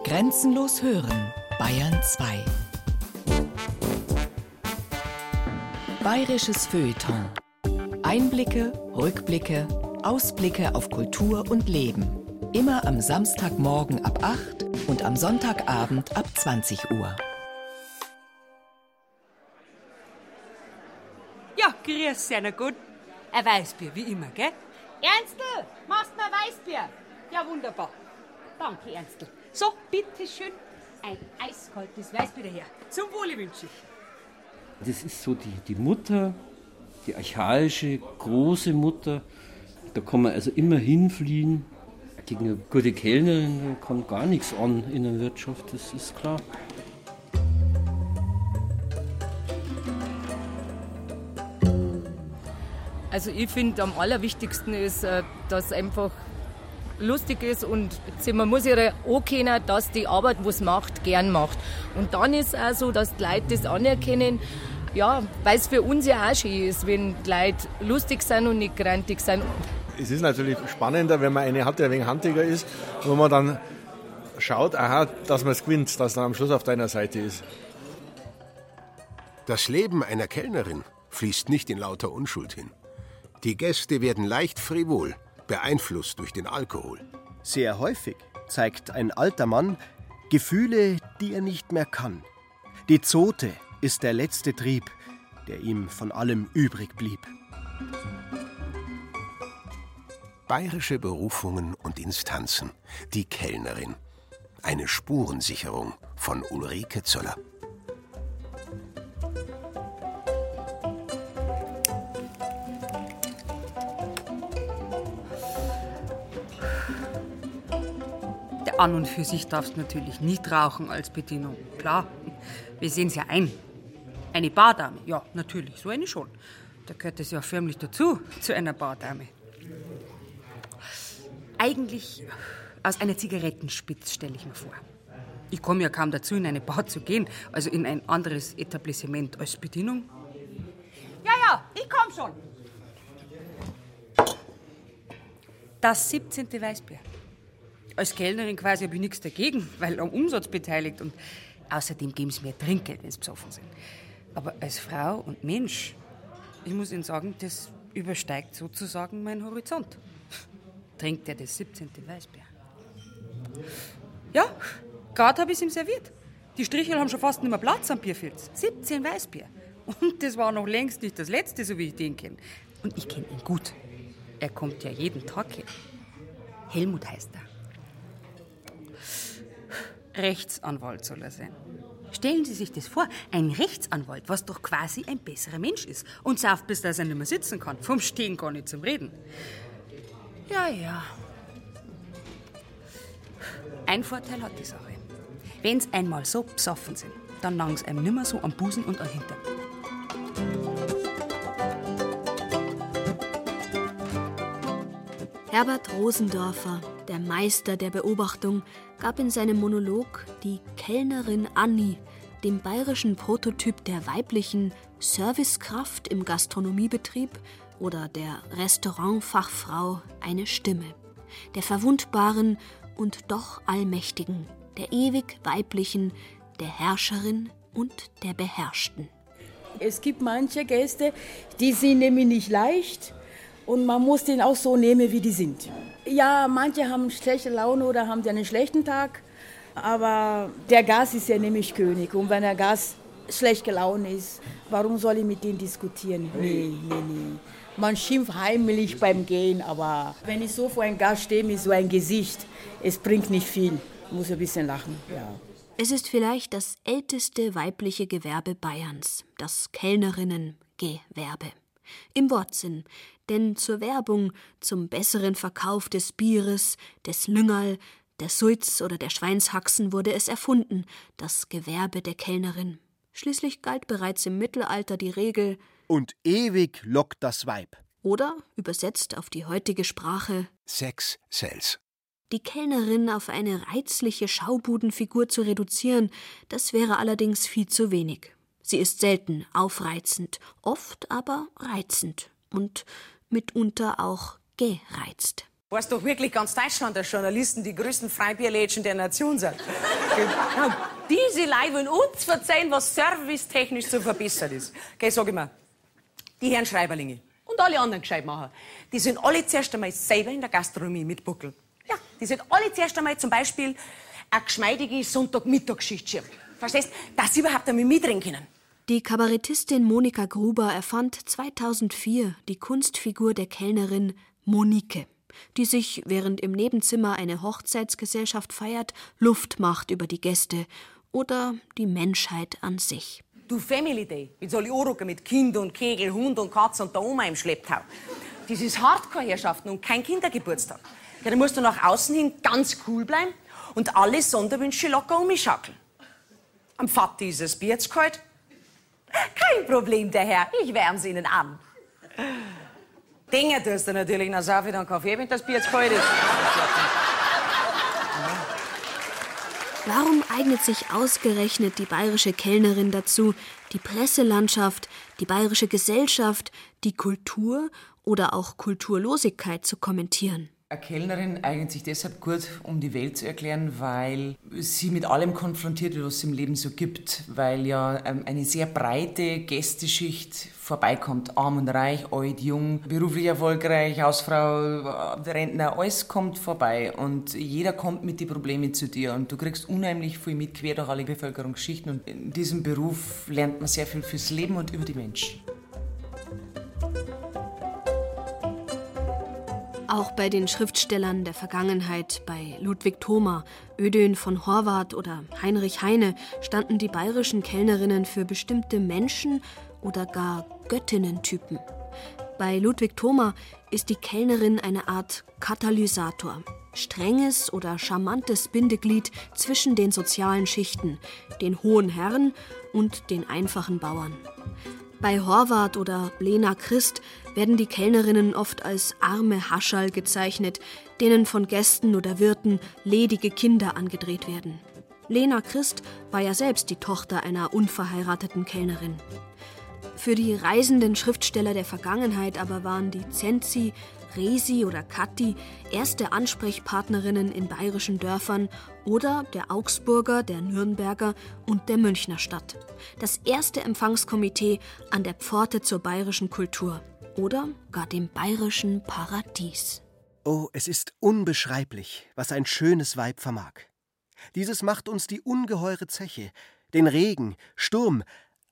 Grenzenlos hören, Bayern 2. Bayerisches Feuilleton. Einblicke, Rückblicke, Ausblicke auf Kultur und Leben. Immer am Samstagmorgen ab 8 und am Sonntagabend ab 20 Uhr. Ja, grüß Sie, na gut. Ein Weißbier, wie immer, gell? Ernstl, machst mal Weißbier? Ja, wunderbar. Danke, Ernstl. So, bitteschön. Ein eiskaltes Weißbier daher. Zum Wohle wünsche ich. Das ist so die, die Mutter, die archaische, große Mutter. Da kann man also immer hinfliehen. Gegen eine gute Kellnerin kommt gar nichts an in der Wirtschaft, das ist klar. Also ich finde am allerwichtigsten ist, äh, dass einfach lustig ist und man muss ja auch kennen, dass die Arbeit, was macht, gern macht. Und dann ist es auch so, dass die Leute das anerkennen, ja, weil es für uns ja auch schön ist, wenn die Leute lustig sind und nicht grantig sind. Es ist natürlich spannender, wenn man eine hat, die ein wenig handiger ist, wo man dann schaut, aha, dass man es gewinnt, dass dann am Schluss auf deiner Seite ist. Das Leben einer Kellnerin fließt nicht in lauter Unschuld hin. Die Gäste werden leicht frivol, beeinflusst durch den Alkohol. Sehr häufig zeigt ein alter Mann Gefühle, die er nicht mehr kann. Die Zote ist der letzte Trieb, der ihm von allem übrig blieb. Bayerische Berufungen und Instanzen. Die Kellnerin. Eine Spurensicherung von Ulrike Zöller. An und für sich darfst du natürlich nicht rauchen als Bedienung. Klar, wir sehen es ja ein. Eine Bardame, ja, natürlich, so eine schon. Da gehört es ja förmlich dazu, zu einer Bardame. Eigentlich aus einer Zigarettenspitz, stelle ich mir vor. Ich komme ja kaum dazu, in eine Bar zu gehen, also in ein anderes Etablissement als Bedienung. Ja, ja, ich komm schon. Das 17. Weißbier. Als Kellnerin quasi habe ich nichts dagegen, weil am Umsatz beteiligt und außerdem geben sie mir Trinkgeld, wenn sie besoffen sind. Aber als Frau und Mensch, ich muss Ihnen sagen, das übersteigt sozusagen meinen Horizont. Trinkt er das 17. Weißbier? Ja, gerade habe ich es ihm serviert. Die Strichel haben schon fast nicht mehr Platz am Bierfilz. 17 Weißbier. Und das war noch längst nicht das letzte, so wie ich den kenne. Und ich kenne ihn gut. Er kommt ja jeden Tag her. Helmut heißt er. Rechtsanwalt soll er sein. Stellen Sie sich das vor, ein Rechtsanwalt, was doch quasi ein besserer Mensch ist und sauft, bis dass er nicht mehr sitzen kann. Vom Stehen gar nicht zum Reden. Ja, ja. Ein Vorteil hat die Sache. Wenn sie einmal so besoffen sind, dann langen sie einem nimmer so am Busen und am Hintern. Herbert Rosendorfer, der Meister der Beobachtung, gab in seinem Monolog die Kellnerin Annie, dem bayerischen Prototyp der weiblichen Servicekraft im Gastronomiebetrieb oder der Restaurantfachfrau, eine Stimme. Der verwundbaren und doch allmächtigen, der ewig weiblichen, der Herrscherin und der Beherrschten. Es gibt manche Gäste, die sind nämlich nicht leicht und man muss den auch so nehmen, wie die sind. Ja, manche haben schlechte Laune oder haben einen schlechten Tag, aber der Gas ist ja nämlich König. Und wenn der Gas schlecht gelaunt ist, warum soll ich mit denen diskutieren? Nee, nee, nee. Man schimpft heimlich beim Gehen, aber wenn ich so vor einem Gast stehe mit so einem Gesicht, es bringt nicht viel. Ich muss ein bisschen lachen, ja. Es ist vielleicht das älteste weibliche Gewerbe Bayerns, das Kellnerinnen-Gewerbe. Im Wortsinn, denn zur Werbung, zum besseren Verkauf des Bieres, des Lüngerl, der Suiz oder der Schweinshaxen wurde es erfunden, das Gewerbe der Kellnerin. Schließlich galt bereits im Mittelalter die Regel Und ewig lockt das Weib. oder, übersetzt auf die heutige Sprache, Sex sells. die Kellnerin auf eine reizliche Schaubudenfigur zu reduzieren, das wäre allerdings viel zu wenig. Sie ist selten aufreizend, oft aber reizend und mitunter auch gereizt. Weiß doch wirklich ganz Deutschland, dass Journalisten die größten Freibierlädchen der Nation sind. Genau. Diese Leute wollen uns verzeihen, was servicetechnisch zu verbessern ist. Okay, sag ich mal. Die Herren Schreiberlinge und alle anderen Gescheitmacher, die sind alle zuerst einmal selber in der Gastronomie mitbuckeln. Ja, die sind alle zuerst einmal zum Beispiel eine geschmeidige Sonntagmittagsschichtsschirm. Verstehst? Dass sie überhaupt einmal mitreden können. Die Kabarettistin Monika Gruber erfand 2004 die Kunstfigur der Kellnerin Monike die sich, während im Nebenzimmer eine Hochzeitsgesellschaft feiert, Luft macht über die Gäste oder die Menschheit an sich. Du Family Day, mit so Anrucken mit Kind und Kegel, Hund und Katze und der Oma im Schlepptau. Das ist Hardcore-Herrschaften und kein Kindergeburtstag. Ja, da musst du nach außen hin ganz cool bleiben und alle Sonderwünsche locker umschackeln. Am Vati ist es Bier jetzt kalt. Kein Problem, der Herr, ich wärm's Ihnen an. Dinge tust du natürlich noch so viel Kaffee, wenn das Bier jetzt kalt ist. Warum eignet sich ausgerechnet die bayerische Kellnerin dazu, die Presselandschaft, die bayerische Gesellschaft, die Kultur oder auch Kulturlosigkeit zu kommentieren? Eine Kellnerin eignet sich deshalb gut, um die Welt zu erklären, weil sie mit allem konfrontiert wird, was es im Leben so gibt. Weil ja ähm, eine sehr breite Gästeschicht vorbeikommt. Arm und reich, alt, jung, beruflich erfolgreich, Hausfrau, Rentner, alles kommt vorbei. Und jeder kommt mit den Problemen zu dir. Und du kriegst unheimlich viel mit, quer durch alle Bevölkerungsschichten. Und in diesem Beruf lernt man sehr viel fürs Leben und über die Menschen. Auch bei den Schriftstellern der Vergangenheit, bei Ludwig Thoma, Ödön von Horvath oder Heinrich Heine, standen die bayerischen Kellnerinnen für bestimmte Menschen oder gar Göttinnentypen. Bei Ludwig Thoma ist die Kellnerin eine Art Katalysator, strenges oder charmantes Bindeglied zwischen den sozialen Schichten, den hohen Herren und den einfachen Bauern. Bei Horvath oder Lena Christ werden die Kellnerinnen oft als arme Haschall gezeichnet, denen von Gästen oder Wirten ledige Kinder angedreht werden. Lena Christ war ja selbst die Tochter einer unverheirateten Kellnerin. Für die reisenden Schriftsteller der Vergangenheit aber waren die Zenzi, Resi oder Kathi erste Ansprechpartnerinnen in bayerischen Dörfern oder der Augsburger, der Nürnberger und der Münchner Stadt. Das erste Empfangskomitee an der Pforte zur bayerischen Kultur oder gar dem bayerischen Paradies. Oh, es ist unbeschreiblich, was ein schönes Weib vermag. Dieses macht uns die ungeheure Zeche, den Regen, Sturm,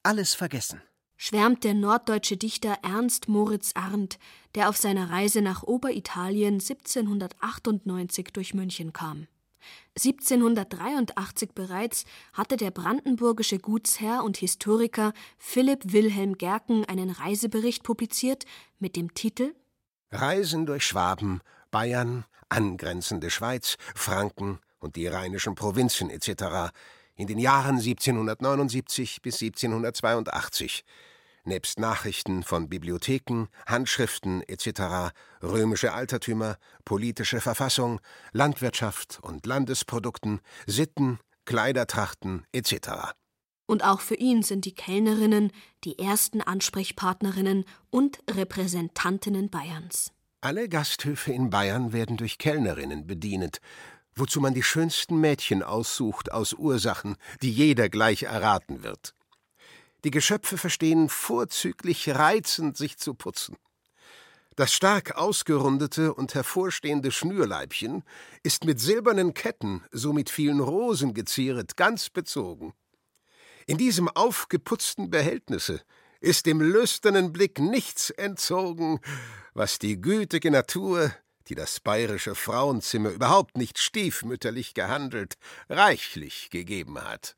alles vergessen schwärmt der norddeutsche Dichter Ernst Moritz Arndt, der auf seiner Reise nach Oberitalien 1798 durch München kam. 1783 bereits hatte der brandenburgische Gutsherr und Historiker Philipp Wilhelm Gerken einen Reisebericht publiziert mit dem Titel Reisen durch Schwaben, Bayern, angrenzende Schweiz, Franken und die rheinischen Provinzen etc. in den Jahren 1779 bis 1782 nebst Nachrichten von Bibliotheken, Handschriften etc., römische Altertümer, politische Verfassung, Landwirtschaft und Landesprodukten, Sitten, Kleidertrachten etc. Und auch für ihn sind die Kellnerinnen die ersten Ansprechpartnerinnen und Repräsentantinnen Bayerns. Alle Gasthöfe in Bayern werden durch Kellnerinnen bedient, wozu man die schönsten Mädchen aussucht aus Ursachen, die jeder gleich erraten wird. Die Geschöpfe verstehen vorzüglich reizend sich zu putzen. Das stark ausgerundete und hervorstehende Schnürleibchen ist mit silbernen Ketten, so mit vielen Rosen gezieret, ganz bezogen. In diesem aufgeputzten Behältnisse ist dem lüsternen Blick nichts entzogen, was die gütige Natur, die das bayerische Frauenzimmer überhaupt nicht stiefmütterlich gehandelt, reichlich gegeben hat.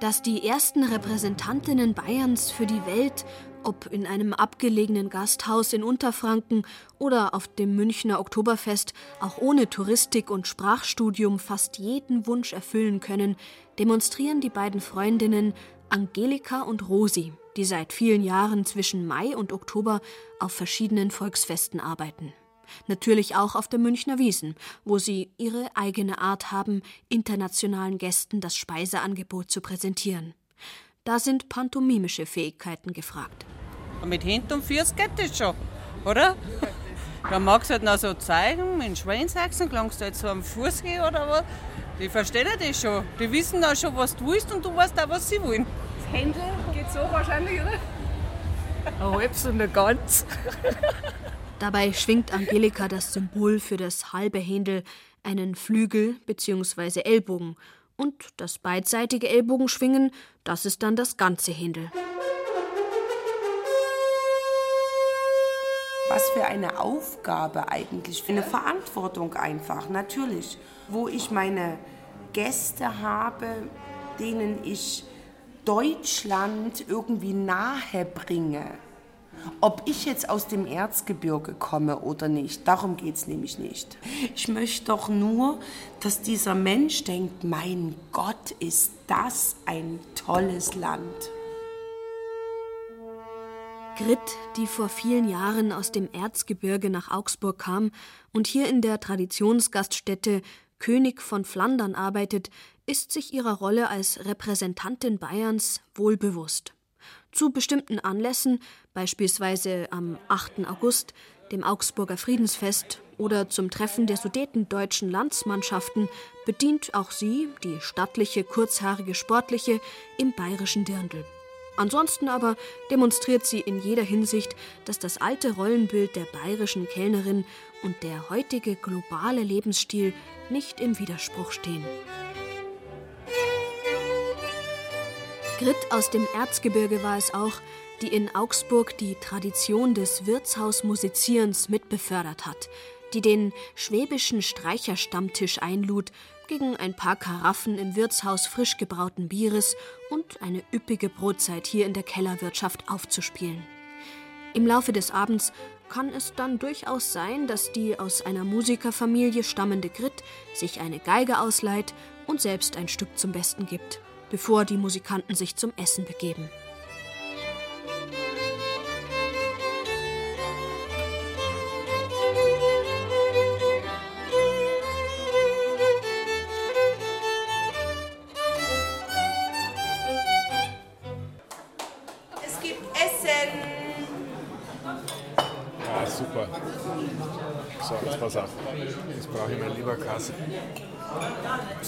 Dass die ersten Repräsentantinnen Bayerns für die Welt, ob in einem abgelegenen Gasthaus in Unterfranken oder auf dem Münchner Oktoberfest, auch ohne Touristik und Sprachstudium fast jeden Wunsch erfüllen können, demonstrieren die beiden Freundinnen Angelika und Rosi, die seit vielen Jahren zwischen Mai und Oktober auf verschiedenen Volksfesten arbeiten. Natürlich auch auf der Münchner Wiesen, wo sie ihre eigene Art haben, internationalen Gästen das Speiseangebot zu präsentieren. Da sind pantomimische Fähigkeiten gefragt. Mit Händen und Füßen geht das schon, oder? Da magst du halt noch so zeigen, mit Schweinsachsen, klangst du jetzt so am Fuß gehen oder was. Die verstehen das schon. Die wissen auch schon, was du willst und du weißt auch, was sie wollen. Das Händel geht so wahrscheinlich, oder? Ein halbes und ein ganz. Dabei schwingt Angelika das Symbol für das halbe Händel, einen Flügel bzw. Ellbogen. Und das beidseitige Ellbogenschwingen, das ist dann das ganze Händel. Was für eine Aufgabe eigentlich, für eine Verantwortung einfach, natürlich. Wo ich meine Gäste habe, denen ich Deutschland irgendwie nahe bringe. Ob ich jetzt aus dem Erzgebirge komme oder nicht, darum geht es nämlich nicht. Ich möchte doch nur, dass dieser Mensch denkt, mein Gott, ist das ein tolles Land. Grit, die vor vielen Jahren aus dem Erzgebirge nach Augsburg kam und hier in der Traditionsgaststätte König von Flandern arbeitet, ist sich ihrer Rolle als Repräsentantin Bayerns wohl bewusst. Zu bestimmten Anlässen, beispielsweise am 8. August, dem Augsburger Friedensfest oder zum Treffen der sudetendeutschen Landsmannschaften, bedient auch sie, die stattliche, kurzhaarige Sportliche, im bayerischen Dirndl. Ansonsten aber demonstriert sie in jeder Hinsicht, dass das alte Rollenbild der bayerischen Kellnerin und der heutige globale Lebensstil nicht im Widerspruch stehen. Grit aus dem Erzgebirge war es auch, die in Augsburg die Tradition des Wirtshausmusizierens mitbefördert hat, die den schwäbischen Streicherstammtisch einlud gegen ein paar Karaffen im Wirtshaus frisch gebrauten Bieres und eine üppige Brotzeit hier in der Kellerwirtschaft aufzuspielen. Im Laufe des Abends kann es dann durchaus sein, dass die aus einer Musikerfamilie stammende Grit sich eine Geige ausleiht und selbst ein Stück zum Besten gibt, bevor die Musikanten sich zum Essen begeben.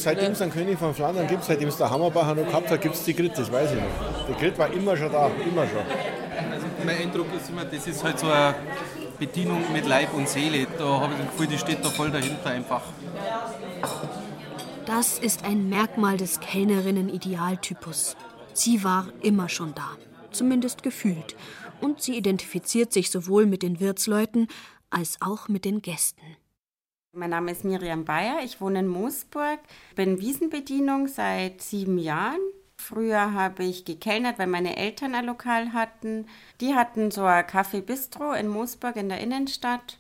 Seitdem es einen König von Flandern gibt, seitdem es der Hammerbacher noch gehabt hat, gibt es die Grit, das weiß ich noch. Die Grit war immer schon da, immer schon. Also mein Eindruck ist immer, das ist halt so eine Bedienung mit Leib und Seele. Da habe ich das Gefühl, die steht da voll dahinter einfach. Das ist ein Merkmal des Kellnerinnen-Idealtypus. Sie war immer schon da, zumindest gefühlt. Und sie identifiziert sich sowohl mit den Wirtsleuten als auch mit den Gästen. Mein Name ist Miriam Bayer, ich wohne in Moosburg, bin Wiesenbedienung seit sieben Jahren. Früher habe ich gekellnert, weil meine Eltern ein Lokal hatten. Die hatten so ein Café Bistro in Moosburg in der Innenstadt.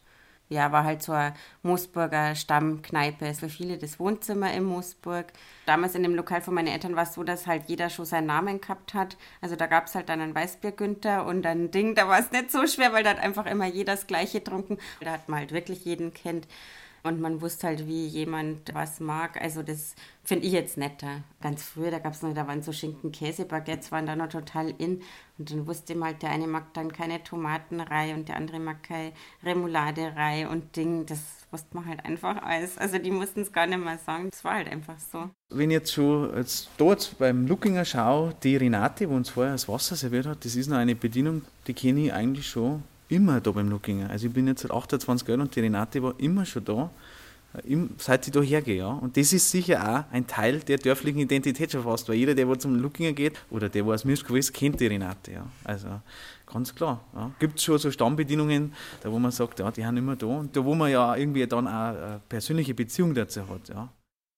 Ja, war halt so eine Moosburger Stammkneipe, so viele das Wohnzimmer in Moosburg. Damals in dem Lokal von meinen Eltern war es so, dass halt jeder schon seinen Namen gehabt hat. Also da gab es halt dann einen Weißbier Günther und ein Ding, da war es nicht so schwer, weil da hat einfach immer jeder das Gleiche getrunken. Da hat man halt wirklich jeden kennt und man wusste halt, wie jemand was mag. Also das finde ich jetzt netter. Ganz früher, da gab es noch, da waren so Schinken-Käse-Baguettes, waren da noch total in. Und dann wusste man halt, der eine mag dann keine Tomatenrei und der andere mag keine Remouladerei und Ding. Das wusste man halt einfach alles. Also die mussten es gar nicht mehr sagen. Das war halt einfach so. Wenn ich jetzt schon jetzt dort beim Lookinger schaue, die Renate, wo uns vorher das Wasser serviert hat, das ist noch eine Bedienung, die kenne ich eigentlich schon immer da beim Lookinger. Also ich bin jetzt seit 28 Jahren und die Renate war immer schon da, äh, seit ich da hergehe. Ja. Und das ist sicher auch ein Teil der dörflichen Identität schon fast, weil jeder, der wo zum Lookinger geht oder der, wo aus Mischkow ist, kennt die Renate. Ja. Also ganz klar. Ja. Gibt es schon so Stammbedienungen, da wo man sagt, ja, die haben immer da und da wo man ja irgendwie dann auch eine persönliche Beziehung dazu hat. Ja.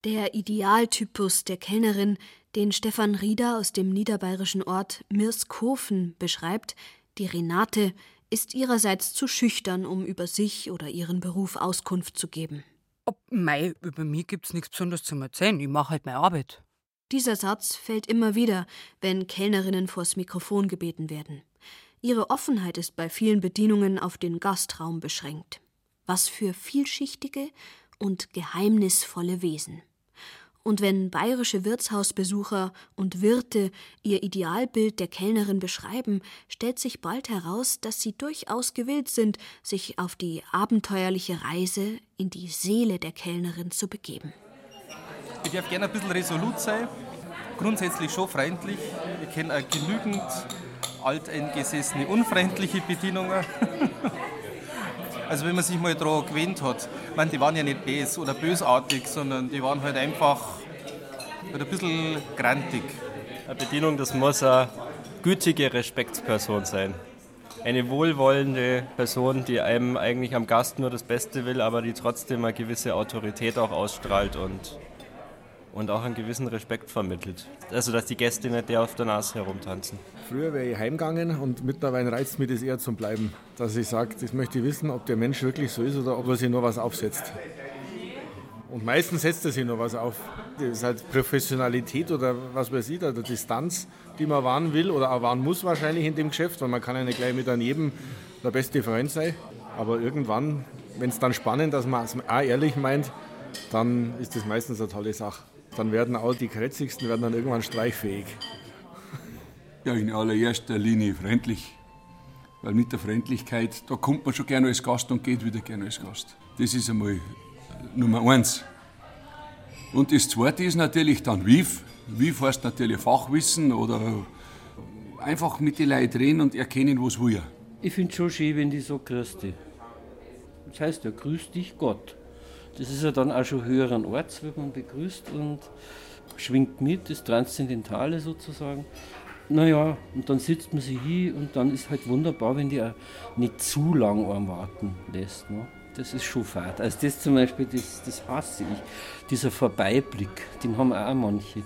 Der Idealtypus der Kellnerin, den Stefan Rieder aus dem niederbayerischen Ort Mirskofen beschreibt, die Renate, ist ihrerseits zu schüchtern, um über sich oder ihren Beruf Auskunft zu geben. Ob, mei, über mich gibt's nichts Besonderes zu erzählen. Ich mache halt meine Arbeit. Dieser Satz fällt immer wieder, wenn Kellnerinnen vors Mikrofon gebeten werden. Ihre Offenheit ist bei vielen Bedienungen auf den Gastraum beschränkt. Was für vielschichtige und geheimnisvolle Wesen. Und wenn bayerische Wirtshausbesucher und Wirte ihr Idealbild der Kellnerin beschreiben, stellt sich bald heraus, dass sie durchaus gewillt sind, sich auf die abenteuerliche Reise in die Seele der Kellnerin zu begeben. Ich darf gerne ein bisschen resolut sein, grundsätzlich schon freundlich. Ich kenne auch genügend alteingesessene, unfreundliche Bedienungen. Also wenn man sich mal daran gewöhnt hat, ich meine, die waren ja nicht böse oder bösartig, sondern die waren halt einfach halt ein bisschen grantig. Eine Bedienung, das muss eine gütige Respektsperson sein. Eine wohlwollende Person, die einem eigentlich am Gast nur das Beste will, aber die trotzdem eine gewisse Autorität auch ausstrahlt und, und auch einen gewissen Respekt vermittelt. Also dass die Gäste nicht der auf der Nase herumtanzen. Früher wäre ich heimgegangen und mittlerweile reizt mich das eher zum Bleiben. Dass ich sage, das möchte ich wissen, ob der Mensch wirklich so ist oder ob er sich nur was aufsetzt. Und meistens setzt er sich nur was auf. Das ist halt Professionalität oder was weiß ich, oder Distanz, die man wahren will oder auch wahren muss wahrscheinlich in dem Geschäft, weil man kann ja nicht gleich mit jedem der beste Freund sein. Aber irgendwann, wenn es dann spannend, dass man es auch ehrlich meint, dann ist das meistens eine tolle Sache. Dann werden auch die Kretzigsten werden dann irgendwann streichfähig. Ja, in allererster Linie freundlich. Weil mit der Freundlichkeit, da kommt man schon gerne als Gast und geht wieder gerne als Gast. Das ist einmal Nummer eins. Und das zweite ist natürlich dann WIF. WIF heißt natürlich Fachwissen oder einfach mit den Leuten reden und erkennen, was wir. Ich finde es schon schön, wenn die so grüß dich. Das heißt ja, grüß dich Gott. Das ist ja dann auch schon höheren Orts, wird man begrüßt und schwingt mit, das Transzendentale sozusagen. Naja, und dann sitzt man sich hin und dann ist halt wunderbar, wenn die auch nicht zu lang am warten lässt. Ne? Das ist schon fad. Also das zum Beispiel, das, das hasse ich. Dieser Vorbeiblick, den haben auch manche.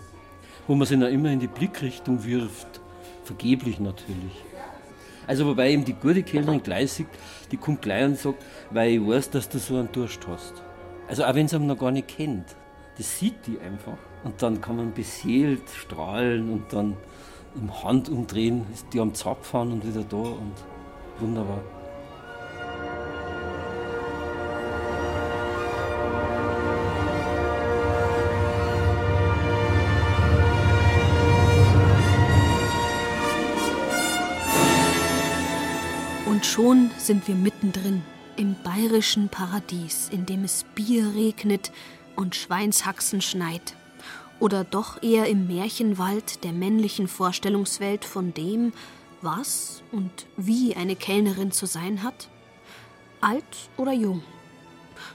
Wo man sich dann immer in die Blickrichtung wirft. Vergeblich natürlich. Also wobei eben die gute Kellnerin gleich sieht, die kommt gleich und sagt, weil ich weiß, dass du so einen Durst hast. Also auch wenn sie ihn noch gar nicht kennt. Das sieht die einfach. Und dann kann man beseelt strahlen und dann im Handumdrehen ist die am Zapfen und wieder da und wunderbar. Und schon sind wir mittendrin im bayerischen Paradies, in dem es Bier regnet und Schweinshaxen schneit. Oder doch eher im Märchenwald der männlichen Vorstellungswelt von dem, was und wie eine Kellnerin zu sein hat? Alt oder jung?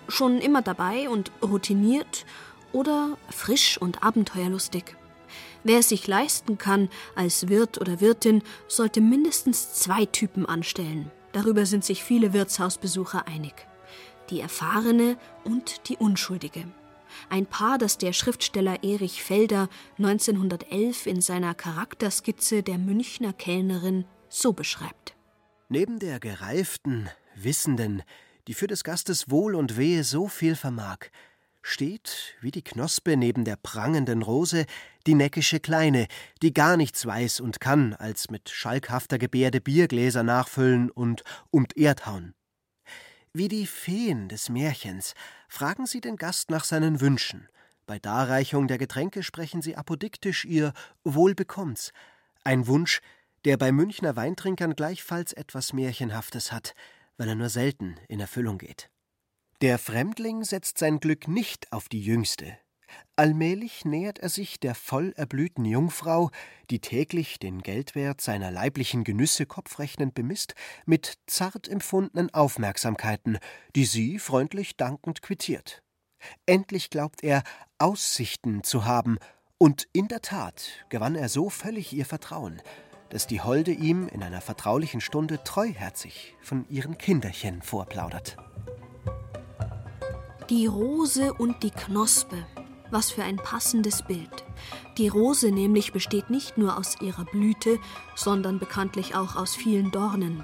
Schon immer dabei und routiniert oder frisch und abenteuerlustig? Wer es sich leisten kann, als Wirt oder Wirtin, sollte mindestens zwei Typen anstellen. Darüber sind sich viele Wirtshausbesucher einig. Die erfahrene und die unschuldige. Ein Paar, das der Schriftsteller Erich Felder 1911 in seiner Charakterskizze der Münchner Kellnerin so beschreibt. Neben der gereiften, wissenden, die für des Gastes Wohl und Wehe so viel vermag, steht, wie die Knospe neben der prangenden Rose, die neckische Kleine, die gar nichts weiß und kann, als mit schalkhafter Gebärde Biergläser nachfüllen und umt Erd hauen. Wie die Feen des Märchens fragen sie den Gast nach seinen Wünschen. Bei Darreichung der Getränke sprechen sie apodiktisch ihr Wohlbekommts. Ein Wunsch, der bei Münchner Weintrinkern gleichfalls etwas Märchenhaftes hat, weil er nur selten in Erfüllung geht. Der Fremdling setzt sein Glück nicht auf die Jüngste. Allmählich nähert er sich der voll erblühten Jungfrau, die täglich den Geldwert seiner leiblichen Genüsse kopfrechnend bemisst, mit zart empfundenen Aufmerksamkeiten, die sie freundlich dankend quittiert. Endlich glaubt er, Aussichten zu haben, und in der Tat gewann er so völlig ihr Vertrauen, dass die Holde ihm in einer vertraulichen Stunde treuherzig von ihren Kinderchen vorplaudert. Die Rose und die Knospe. Was für ein passendes Bild. Die Rose nämlich besteht nicht nur aus ihrer Blüte, sondern bekanntlich auch aus vielen Dornen.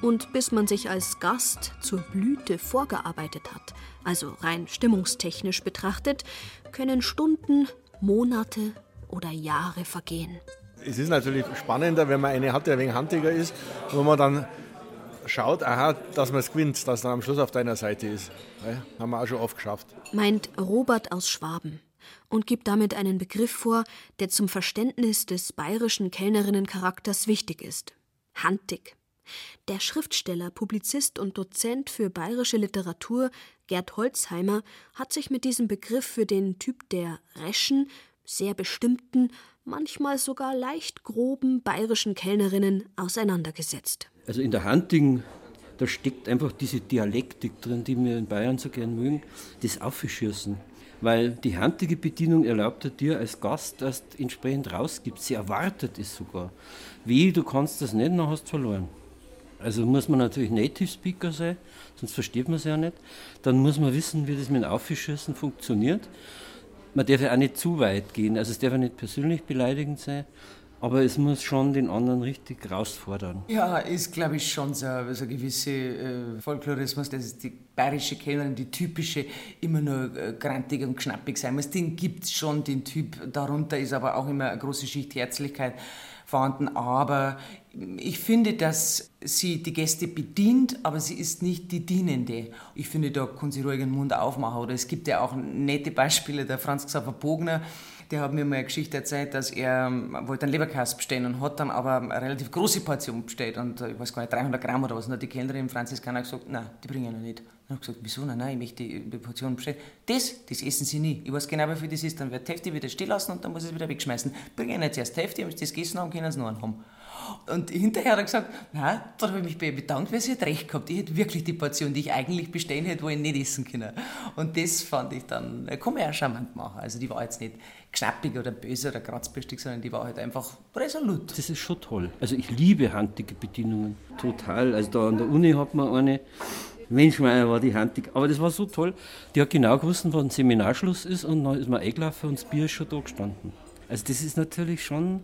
Und bis man sich als Gast zur Blüte vorgearbeitet hat, also rein stimmungstechnisch betrachtet, können Stunden, Monate oder Jahre vergehen. Es ist natürlich spannender, wenn man eine hat, der ein wenig handiger ist, wo man dann schaut, aha, dass man es gewinnt, dass er am Schluss auf deiner Seite ist. Ja, haben wir auch schon oft geschafft. Meint Robert aus Schwaben und gibt damit einen Begriff vor, der zum Verständnis des bayerischen Kellnerinnencharakters wichtig ist. Handig. Der Schriftsteller, Publizist und Dozent für bayerische Literatur Gerd Holzheimer hat sich mit diesem Begriff für den Typ der reschen, sehr bestimmten, manchmal sogar leicht groben bayerischen Kellnerinnen auseinandergesetzt. Also in der Handigen, da steckt einfach diese Dialektik drin, die wir in Bayern so gern mögen, das Aufschießen. Weil die handige Bedienung erlaubt dir als Gast, dass du entsprechend rausgibst. Sie erwartet es sogar. Wie, du kannst das nicht, dann hast du verloren. Also muss man natürlich Native Speaker sein, sonst versteht man es ja nicht. Dann muss man wissen, wie das mit dem Aufschießen funktioniert. Man darf ja auch nicht zu weit gehen, also es darf ja nicht persönlich beleidigend sein, aber es muss schon den anderen richtig herausfordern. Ja, ist, glaube ich, schon so, so ein gewisser äh, Folklorismus, dass die bayerische Kellnerin, die typische, immer nur äh, grantig und schnappig sein muss. Den gibt es schon, den Typ. Darunter ist aber auch immer eine große Schicht Herzlichkeit vorhanden. Aber ich finde, dass sie die Gäste bedient, aber sie ist nicht die Dienende. Ich finde, da kann sie ruhig den Mund aufmachen. Oder es gibt ja auch nette Beispiele, der Franz Xaver Bogner, der hat mir mal eine Geschichte erzählt, dass er ähm, wollte einen Leberkass bestellen und hat dann aber eine relativ große Portion bestellt und äh, ich weiß gar nicht, 300 Gramm oder was. Und hat die Kellnerin Franziskaner gesagt, nein, die bringen ich noch nicht. Dann habe ich gesagt, wieso? Nein, nein, ich möchte die, Portion bestellen. Das, das essen sie nie. Ich weiß genau, viel das ist. Dann wird die Hälfte wieder stehen lassen und dann muss ich es wieder wegschmeißen. Bringen nicht zuerst die wenn sie das gegessen haben, können sie noch einen haben. Und hinterher hat er gesagt, nein, da habe ich mich bei ihr bedankt, weil sie hat recht gehabt. Ich hätte wirklich die Portion, die ich eigentlich bestellen hätte, wo ich nicht essen können. Und das fand ich dann, kann man ja charmant machen. Also die war jetzt nicht geschnappig oder böse oder kratzbürstig, sondern die war halt einfach resolut. Das ist schon toll. Also ich liebe handige Bedienungen, total. Also da an der Uni hat man eine, Mensch, meine war die handig. Aber das war so toll. Die hat genau gewusst, wann Seminarschluss ist und dann ist man eingelaufen und das Bier ist schon da gestanden. Also das ist natürlich schon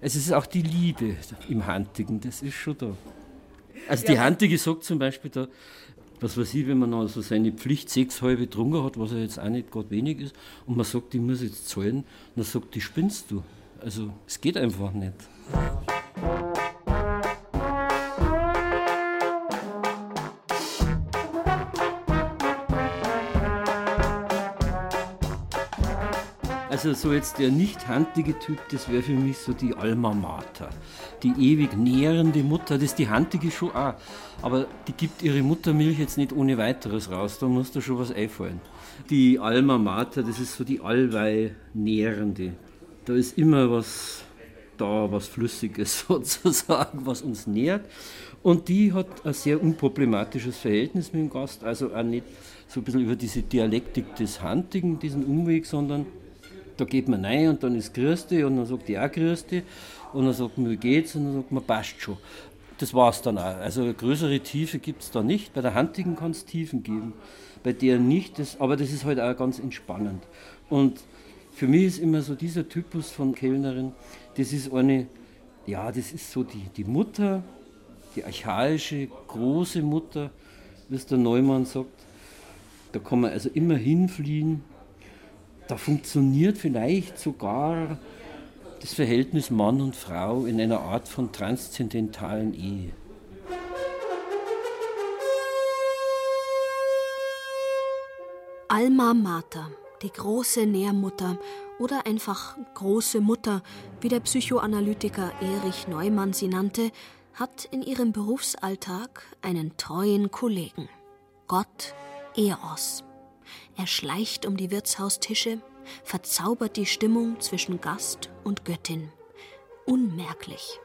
es ist auch die Liebe im Handigen, das ist schon da. Also die Handige sagt zum Beispiel da, was weiß ich, wenn man also seine Pflicht sechs halbe getrunken hat, was ja jetzt auch nicht gerade wenig ist, und man sagt, ich muss jetzt zahlen, und dann sagt die, spinnst du. Also es geht einfach nicht. Also so jetzt der nicht handige Typ, das wäre für mich so die Alma Mater. Die ewig nährende Mutter, das ist die handige schon auch. Aber die gibt ihre Muttermilch jetzt nicht ohne weiteres raus, da muss da schon was einfallen. Die Alma Mater, das ist so die allweil nährende. Da ist immer was da, was Flüssiges sozusagen, was uns nährt. Und die hat ein sehr unproblematisches Verhältnis mit dem Gast, also auch nicht so ein bisschen über diese Dialektik des Handigen, diesen Umweg, sondern da geht man rein und dann ist Grüß und dann sagt die auch Grüß und dann sagt man, wie geht's und dann sagt man, passt schon. Das war es dann auch. Also größere Tiefe gibt es da nicht. Bei der Handigen kann es Tiefen geben, bei der nicht. Das, aber das ist halt auch ganz entspannend. Und für mich ist immer so dieser Typus von Kellnerin, das ist eine, ja, das ist so die, die Mutter, die archaische, große Mutter, wie es der Neumann sagt. Da kann man also immer hinfliehen da funktioniert vielleicht sogar das Verhältnis Mann und Frau in einer Art von transzendentalen Ehe. Alma Mater, die große Nährmutter oder einfach große Mutter, wie der Psychoanalytiker Erich Neumann sie nannte, hat in ihrem Berufsalltag einen treuen Kollegen. Gott Eros. Er schleicht um die Wirtshaustische, verzaubert die Stimmung zwischen Gast und Göttin. Unmerklich.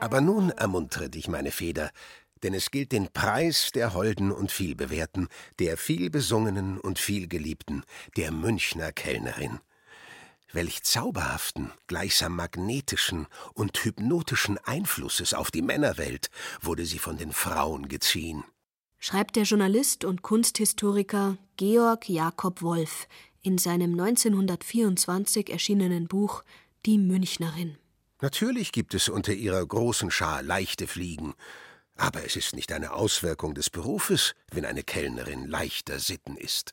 Aber nun ermuntere dich, meine Feder, denn es gilt den Preis der Holden und Vielbewehrten, der vielbesungenen und vielgeliebten, der Münchner Kellnerin. Welch zauberhaften, gleichsam magnetischen und hypnotischen Einflusses auf die Männerwelt wurde sie von den Frauen geziehen. Schreibt der Journalist und Kunsthistoriker Georg Jakob Wolf in seinem 1924 erschienenen Buch Die Münchnerin. Natürlich gibt es unter ihrer großen Schar leichte Fliegen, aber es ist nicht eine Auswirkung des Berufes, wenn eine Kellnerin leichter Sitten ist.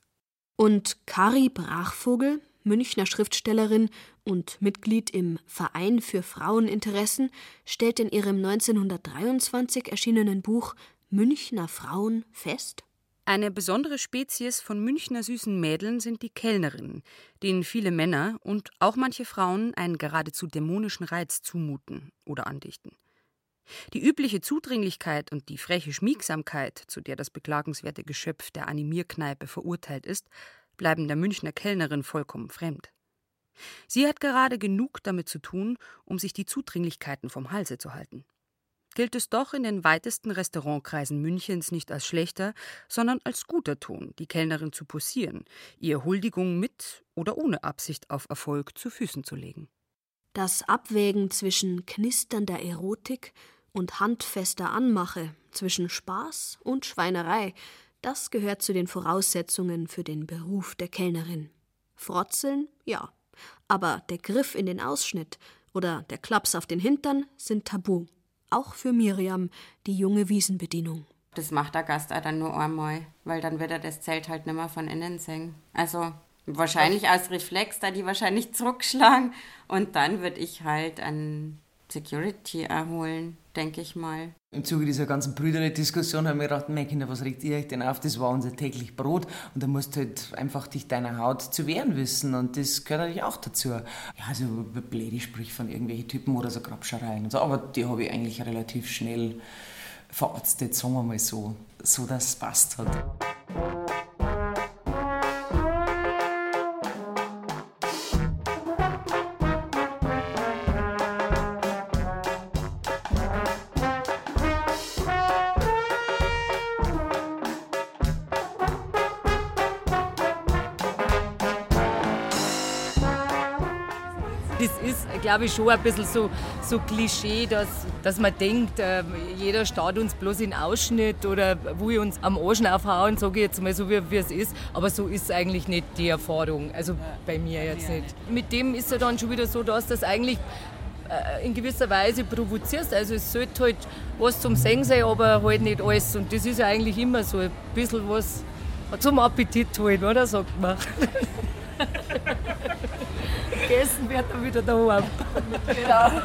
Und Kari Brachvogel, Münchner Schriftstellerin und Mitglied im Verein für Fraueninteressen, stellt in ihrem 1923 erschienenen Buch Münchner Frauen fest, eine besondere Spezies von Münchner süßen Mädeln sind die Kellnerinnen, denen viele Männer und auch manche Frauen einen geradezu dämonischen Reiz zumuten oder andichten. Die übliche Zudringlichkeit und die freche Schmiegsamkeit, zu der das beklagenswerte Geschöpf der Animierkneipe verurteilt ist, bleiben der Münchner Kellnerin vollkommen fremd. Sie hat gerade genug damit zu tun, um sich die Zudringlichkeiten vom Halse zu halten gilt es doch in den weitesten Restaurantkreisen Münchens nicht als schlechter, sondern als guter Ton, die Kellnerin zu posieren, ihr Huldigung mit oder ohne Absicht auf Erfolg zu Füßen zu legen. Das Abwägen zwischen knisternder Erotik und handfester Anmache, zwischen Spaß und Schweinerei, das gehört zu den Voraussetzungen für den Beruf der Kellnerin. Frotzeln, ja, aber der Griff in den Ausschnitt oder der Klaps auf den Hintern sind tabu auch für Miriam, die junge Wiesenbedienung. Das macht der Gast auch dann nur einmal, weil dann wird er das Zelt halt nicht mehr von innen sehen. Also wahrscheinlich aus Reflex, da die wahrscheinlich zurückschlagen und dann würde ich halt an Security erholen, denke ich mal. Im Zuge dieser ganzen Brüderle-Diskussion haben wir gedacht, mein Kinder, was regt ihr euch denn auf? Das war unser täglich Brot und da musst du halt einfach dich deiner Haut zu wehren wissen und das gehört natürlich auch dazu. Ja, also blöde Sprich von irgendwelchen Typen oder so Grabschereien und so, aber die habe ich eigentlich relativ schnell verarztet, sagen wir mal so, so dass es passt hat. Glaube ich, schon ein bisschen so, so Klischee, dass, dass man denkt, äh, jeder starrt uns bloß in Ausschnitt oder will uns am Arsch aufhauen, sage ich jetzt mal so, wie, wie es ist. Aber so ist eigentlich nicht die Erfahrung. Also bei mir jetzt nicht. Mit dem ist es dann schon wieder so, dass das eigentlich äh, in gewisser Weise provozierst. Also es sollte halt was zum Singen sein, aber halt nicht alles. Und das ist ja eigentlich immer so ein bisschen was zum Appetit halt, oder? Sagt man. gegessen wird er wieder daheim. Genau.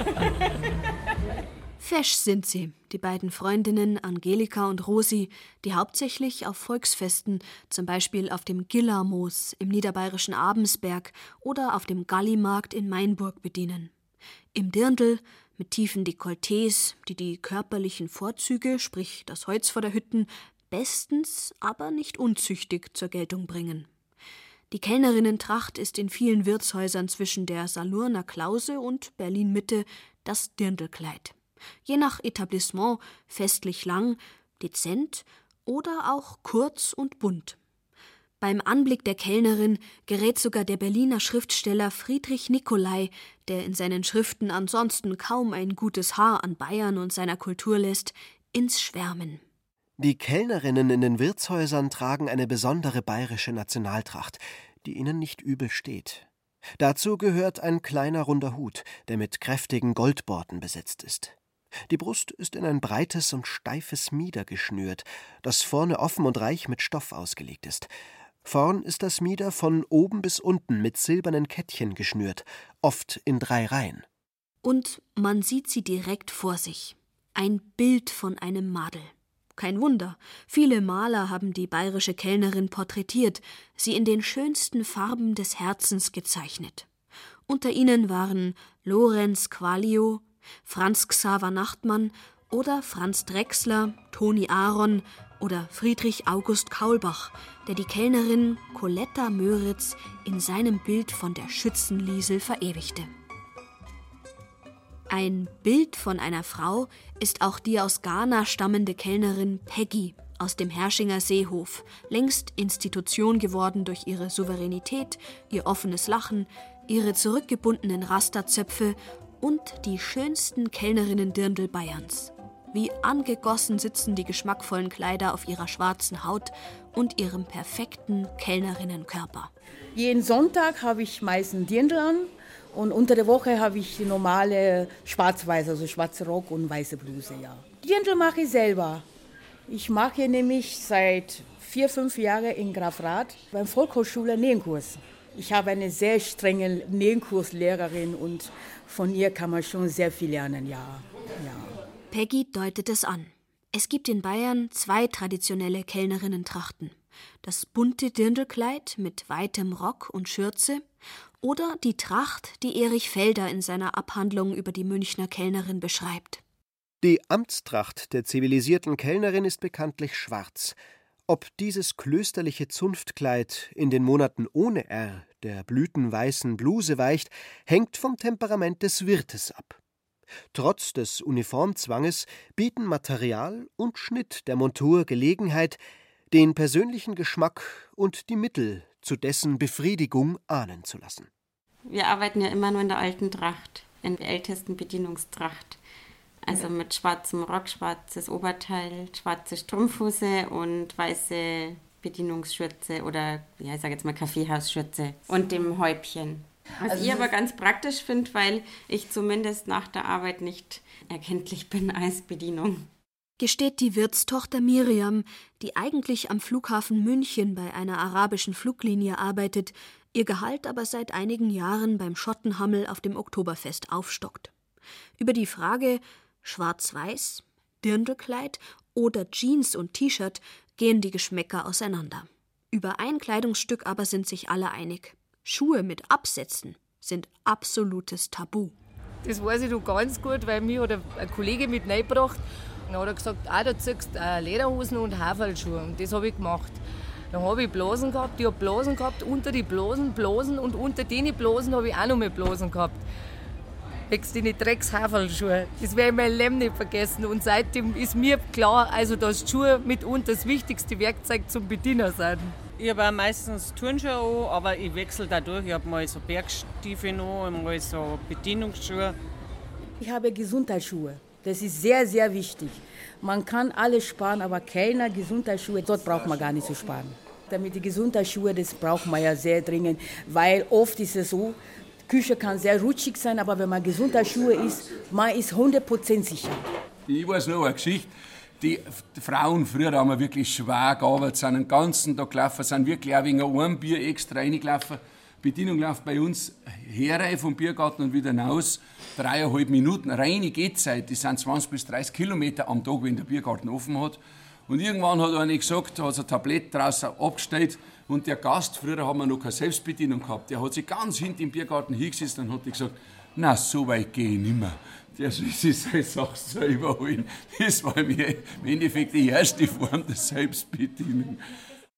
Fesch sind sie, die beiden Freundinnen Angelika und Rosi, die hauptsächlich auf Volksfesten, zum Beispiel auf dem Gillermoos im niederbayerischen Abensberg oder auf dem Gallimarkt in Mainburg bedienen. Im Dirndl mit tiefen Dekolletés, die die körperlichen Vorzüge, sprich das Holz vor der Hütten, bestens, aber nicht unzüchtig zur Geltung bringen. Die Kellnerinnentracht ist in vielen Wirtshäusern zwischen der Salurner Klause und Berlin Mitte das Dirndlkleid. Je nach Etablissement festlich lang, dezent oder auch kurz und bunt. Beim Anblick der Kellnerin gerät sogar der Berliner Schriftsteller Friedrich Nicolai, der in seinen Schriften ansonsten kaum ein gutes Haar an Bayern und seiner Kultur lässt, ins Schwärmen. Die Kellnerinnen in den Wirtshäusern tragen eine besondere bayerische Nationaltracht, die ihnen nicht übel steht. Dazu gehört ein kleiner runder Hut, der mit kräftigen Goldborten besetzt ist. Die Brust ist in ein breites und steifes Mieder geschnürt, das vorne offen und reich mit Stoff ausgelegt ist. Vorn ist das Mieder von oben bis unten mit silbernen Kettchen geschnürt, oft in drei Reihen. Und man sieht sie direkt vor sich. Ein Bild von einem Madel. Kein Wunder, viele Maler haben die bayerische Kellnerin porträtiert, sie in den schönsten Farben des Herzens gezeichnet. Unter ihnen waren Lorenz Qualio, Franz Xaver Nachtmann oder Franz Drechsler, Toni Aaron oder Friedrich August Kaulbach, der die Kellnerin Coletta Möritz in seinem Bild von der Schützenliesel verewigte. Ein Bild von einer Frau ist auch die aus Ghana stammende Kellnerin Peggy aus dem Herschinger Seehof, längst Institution geworden durch ihre Souveränität, ihr offenes Lachen, ihre zurückgebundenen Rasterzöpfe und die schönsten Kellnerinnen-Dirndl Bayerns. Wie angegossen sitzen die geschmackvollen Kleider auf ihrer schwarzen Haut und ihrem perfekten Kellnerinnenkörper. Jeden Sonntag habe ich meistens Dirndl an und unter der Woche habe ich die normale schwarz-weiß, also schwarze Rock und weiße Bluse, ja. Dirndl mache ich selber. Ich mache nämlich seit vier, fünf Jahren in Grafrath beim Volkshochschule Nähenkurs. Ich habe eine sehr strenge Nähkurslehrerin und von ihr kann man schon sehr viel lernen, ja. ja. Peggy deutet es an. Es gibt in Bayern zwei traditionelle Kellnerinnentrachten. Das bunte Dirndlkleid mit weitem Rock und Schürze oder die Tracht, die Erich Felder in seiner Abhandlung über die Münchner Kellnerin beschreibt. Die Amtstracht der zivilisierten Kellnerin ist bekanntlich schwarz. Ob dieses klösterliche Zunftkleid in den Monaten ohne R der blütenweißen Bluse weicht, hängt vom Temperament des Wirtes ab. Trotz des Uniformzwanges bieten Material und Schnitt der Montur Gelegenheit, den persönlichen Geschmack und die Mittel zu dessen Befriedigung ahnen zu lassen. Wir arbeiten ja immer nur in der alten Tracht, in der ältesten Bedienungstracht. Also mit schwarzem Rock, schwarzes Oberteil, schwarze Strumpfhose und weiße Bedienungsschürze oder, ja, ich sage jetzt mal Kaffeehausschürze und dem Häubchen. Was also ich aber ganz praktisch finde, weil ich zumindest nach der Arbeit nicht erkenntlich bin als Bedienung gesteht die Wirtstochter Miriam, die eigentlich am Flughafen München bei einer arabischen Fluglinie arbeitet, ihr Gehalt aber seit einigen Jahren beim Schottenhammel auf dem Oktoberfest aufstockt. Über die Frage Schwarz-Weiß, Dirndlkleid oder Jeans und T-Shirt gehen die Geschmäcker auseinander. Über ein Kleidungsstück aber sind sich alle einig. Schuhe mit Absätzen sind absolutes Tabu. Das weiß ich noch ganz gut, weil mir oder ein Kollege mit reingebracht dann hat er gesagt, ah, du ziehst äh, Lederhosen und Haferlschuhe. Und das habe ich gemacht. Dann habe ich Blasen gehabt, ich habe Blasen gehabt, unter die Blasen Blasen und unter den Blasen habe ich auch noch mehr Blasen gehabt. Wächst in die Dreckshaferlschuhe. Das werde ich mein Leben nicht vergessen. Und seitdem ist mir klar, also dass Schuhe mitunter das wichtigste Werkzeug zum Bediener sind. Ich habe meistens Turnschuhe an, aber ich wechsle da durch. Ich habe mal so Bergstiefel an, mal so Bedienungsschuhe. Ich habe Gesundheitsschuhe. Das ist sehr, sehr wichtig. Man kann alles sparen, aber Kellner, Gesundheitsschuhe, dort braucht man gar nicht zu sparen. Damit die Gesundheitsschuhe, das braucht man ja sehr dringend, weil oft ist es so, Küche kann sehr rutschig sein, aber wenn man Gesundheitsschuhe ist, man ist 100% sicher. Ich weiß noch eine Geschichte. Die Frauen früher haben wir wirklich schwer gearbeitet, sind den ganzen Tag gelaufen, sind wirklich auch wegen einem Bier extra reingelaufen. Bedienung läuft bei uns her vom Biergarten und wieder hinaus. Dreieinhalb Minuten, reine Gehzeit, das sind 20 bis 30 Kilometer am Tag, wenn der Biergarten offen hat. Und irgendwann hat einer gesagt, hat ein Tablett draußen abgestellt und der Gast, früher haben wir noch keine Selbstbedienung gehabt, der hat sich ganz hinten im Biergarten hingesetzt und hat gesagt, na, so weit gehe ich nicht mehr. Der soll sich seine Sache selber holen. Das war mir im Endeffekt die erste Form der Selbstbedienung.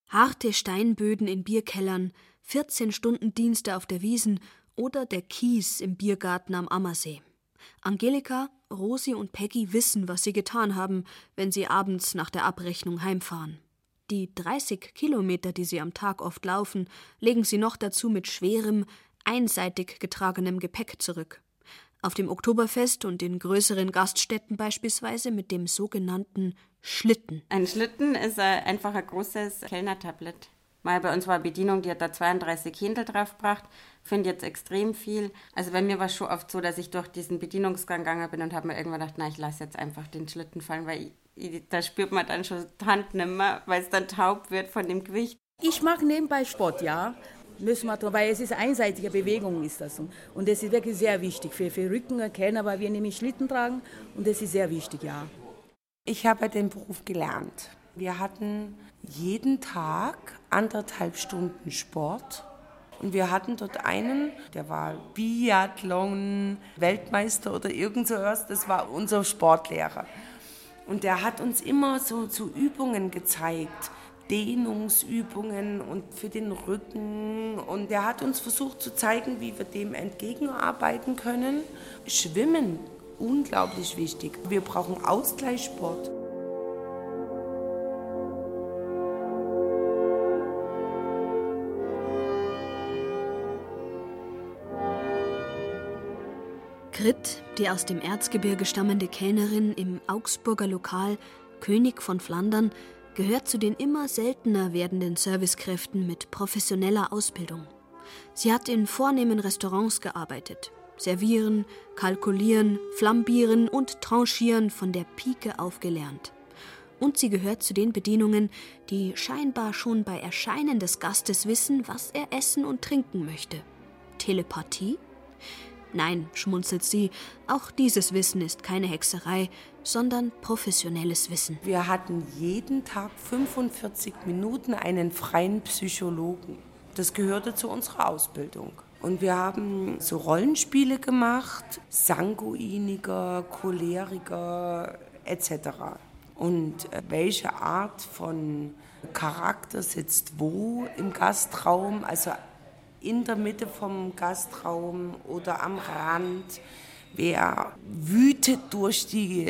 Harte Steinböden in Bierkellern, 14 Stunden Dienste auf der Wiesen oder der Kies im Biergarten am Ammersee. Angelika, Rosi und Peggy wissen, was sie getan haben, wenn sie abends nach der Abrechnung heimfahren. Die 30 Kilometer, die sie am Tag oft laufen, legen sie noch dazu mit schwerem, einseitig getragenem Gepäck zurück. Auf dem Oktoberfest und in größeren Gaststätten beispielsweise mit dem sogenannten Schlitten. Ein Schlitten ist einfach ein großes Kellnertablett. Mal bei uns war eine Bedienung, die hat da 32 Händel drauf gebracht. Finde jetzt extrem viel. Also bei mir war es schon oft so, dass ich durch diesen Bedienungsgang gegangen bin und habe mir irgendwann gedacht, na, ich lasse jetzt einfach den Schlitten fallen, weil ich, ich, da spürt man dann schon die Hand nicht mehr, weil es dann taub wird von dem Gewicht. Ich mache nebenbei Sport, ja. Müssen wir tun, weil es ist einseitige Bewegung ist das. Und das ist wirklich sehr wichtig für, für Rücken, Kellner, weil wir nämlich Schlitten tragen und das ist sehr wichtig, ja. Ich habe den Beruf gelernt. Wir hatten jeden Tag anderthalb Stunden Sport. Und wir hatten dort einen, der war Biathlon, Weltmeister oder irgend so was. Das war unser Sportlehrer. Und der hat uns immer so, so Übungen gezeigt. Dehnungsübungen und für den Rücken. Und er hat uns versucht zu zeigen, wie wir dem entgegenarbeiten können. Schwimmen, unglaublich wichtig. Wir brauchen Ausgleichssport. Grit, die aus dem Erzgebirge stammende Kellnerin im Augsburger Lokal König von Flandern, gehört zu den immer seltener werdenden Servicekräften mit professioneller Ausbildung. Sie hat in vornehmen Restaurants gearbeitet, servieren, kalkulieren, flambieren und tranchieren von der Pike auf gelernt. Und sie gehört zu den Bedienungen, die scheinbar schon bei Erscheinen des Gastes wissen, was er essen und trinken möchte. Telepathie? Nein, schmunzelt sie, auch dieses Wissen ist keine Hexerei, sondern professionelles Wissen. Wir hatten jeden Tag 45 Minuten einen freien Psychologen. Das gehörte zu unserer Ausbildung. Und wir haben so Rollenspiele gemacht, Sanguiniger, Choleriker etc. Und äh, welche Art von Charakter sitzt wo im Gastraum, also in der Mitte vom Gastraum oder am Rand. Wer wütet durch die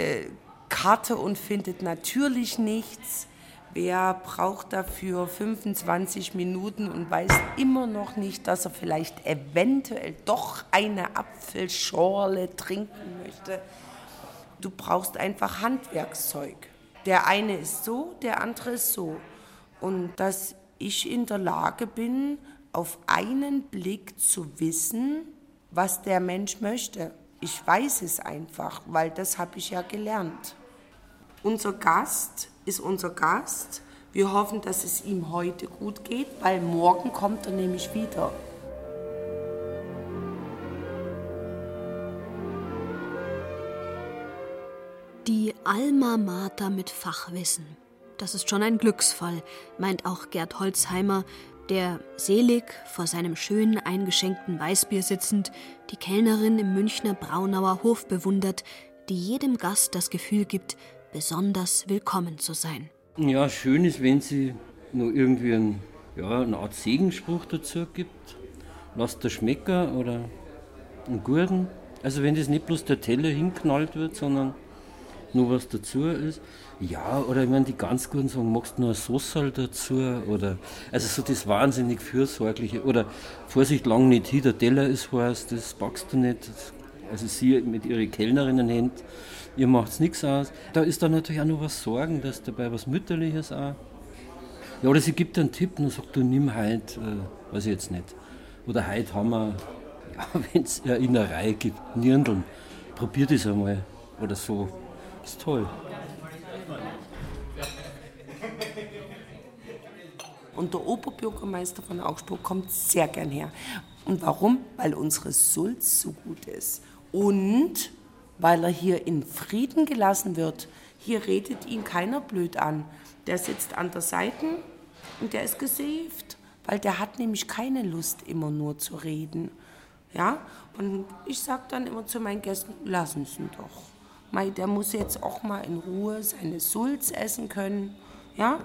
Karte und findet natürlich nichts. Wer braucht dafür 25 Minuten und weiß immer noch nicht, dass er vielleicht eventuell doch eine Apfelschorle trinken möchte? Du brauchst einfach Handwerkszeug. Der eine ist so, der andere ist so. Und dass ich in der Lage bin, auf einen Blick zu wissen, was der Mensch möchte. Ich weiß es einfach, weil das habe ich ja gelernt. Unser Gast ist unser Gast. Wir hoffen, dass es ihm heute gut geht, weil morgen kommt er nämlich wieder. Die Alma Mater mit Fachwissen. Das ist schon ein Glücksfall, meint auch Gerd Holzheimer, der selig vor seinem schön eingeschenkten Weißbier sitzend die Kellnerin im Münchner Braunauer Hof bewundert, die jedem Gast das Gefühl gibt, besonders willkommen zu sein. Ja, schön ist, wenn sie nur irgendwie ein, ja, eine Art Segenspruch dazu gibt. Lasst der Schmecker oder einen Gurken. Also wenn das nicht bloß der Teller hinknallt wird, sondern nur was dazu ist. Ja, oder ich meine, die ganz guten sagen, magst du nur Soßal dazu? Oder, also so das wahnsinnig Fürsorgliche. Oder Vorsicht, lang nicht hin, der Teller ist heiß, das packst du nicht. Also sie mit ihren Kellnerinnen hängt, ihr macht nichts aus. Da ist dann natürlich auch noch was Sorgen, dass dabei was Mütterliches auch. Ja, oder sie gibt einen Tipp und sagt, du nimm halt, äh, weiß ich jetzt nicht. Oder heute haben wir, ja, wenn es eine Innerei gibt, Nirndeln, probier das einmal. Oder so. Ist toll. Und der Oberbürgermeister von Augsburg kommt sehr gern her. Und warum? Weil unsere Sulz so gut ist. Und weil er hier in Frieden gelassen wird. Hier redet ihn keiner blöd an. Der sitzt an der Seite und der ist gesaved, weil der hat nämlich keine Lust, immer nur zu reden. Ja? Und ich sage dann immer zu meinen Gästen, lassen Sie ihn doch. Der muss jetzt auch mal in Ruhe seine Sulz essen können. Ja?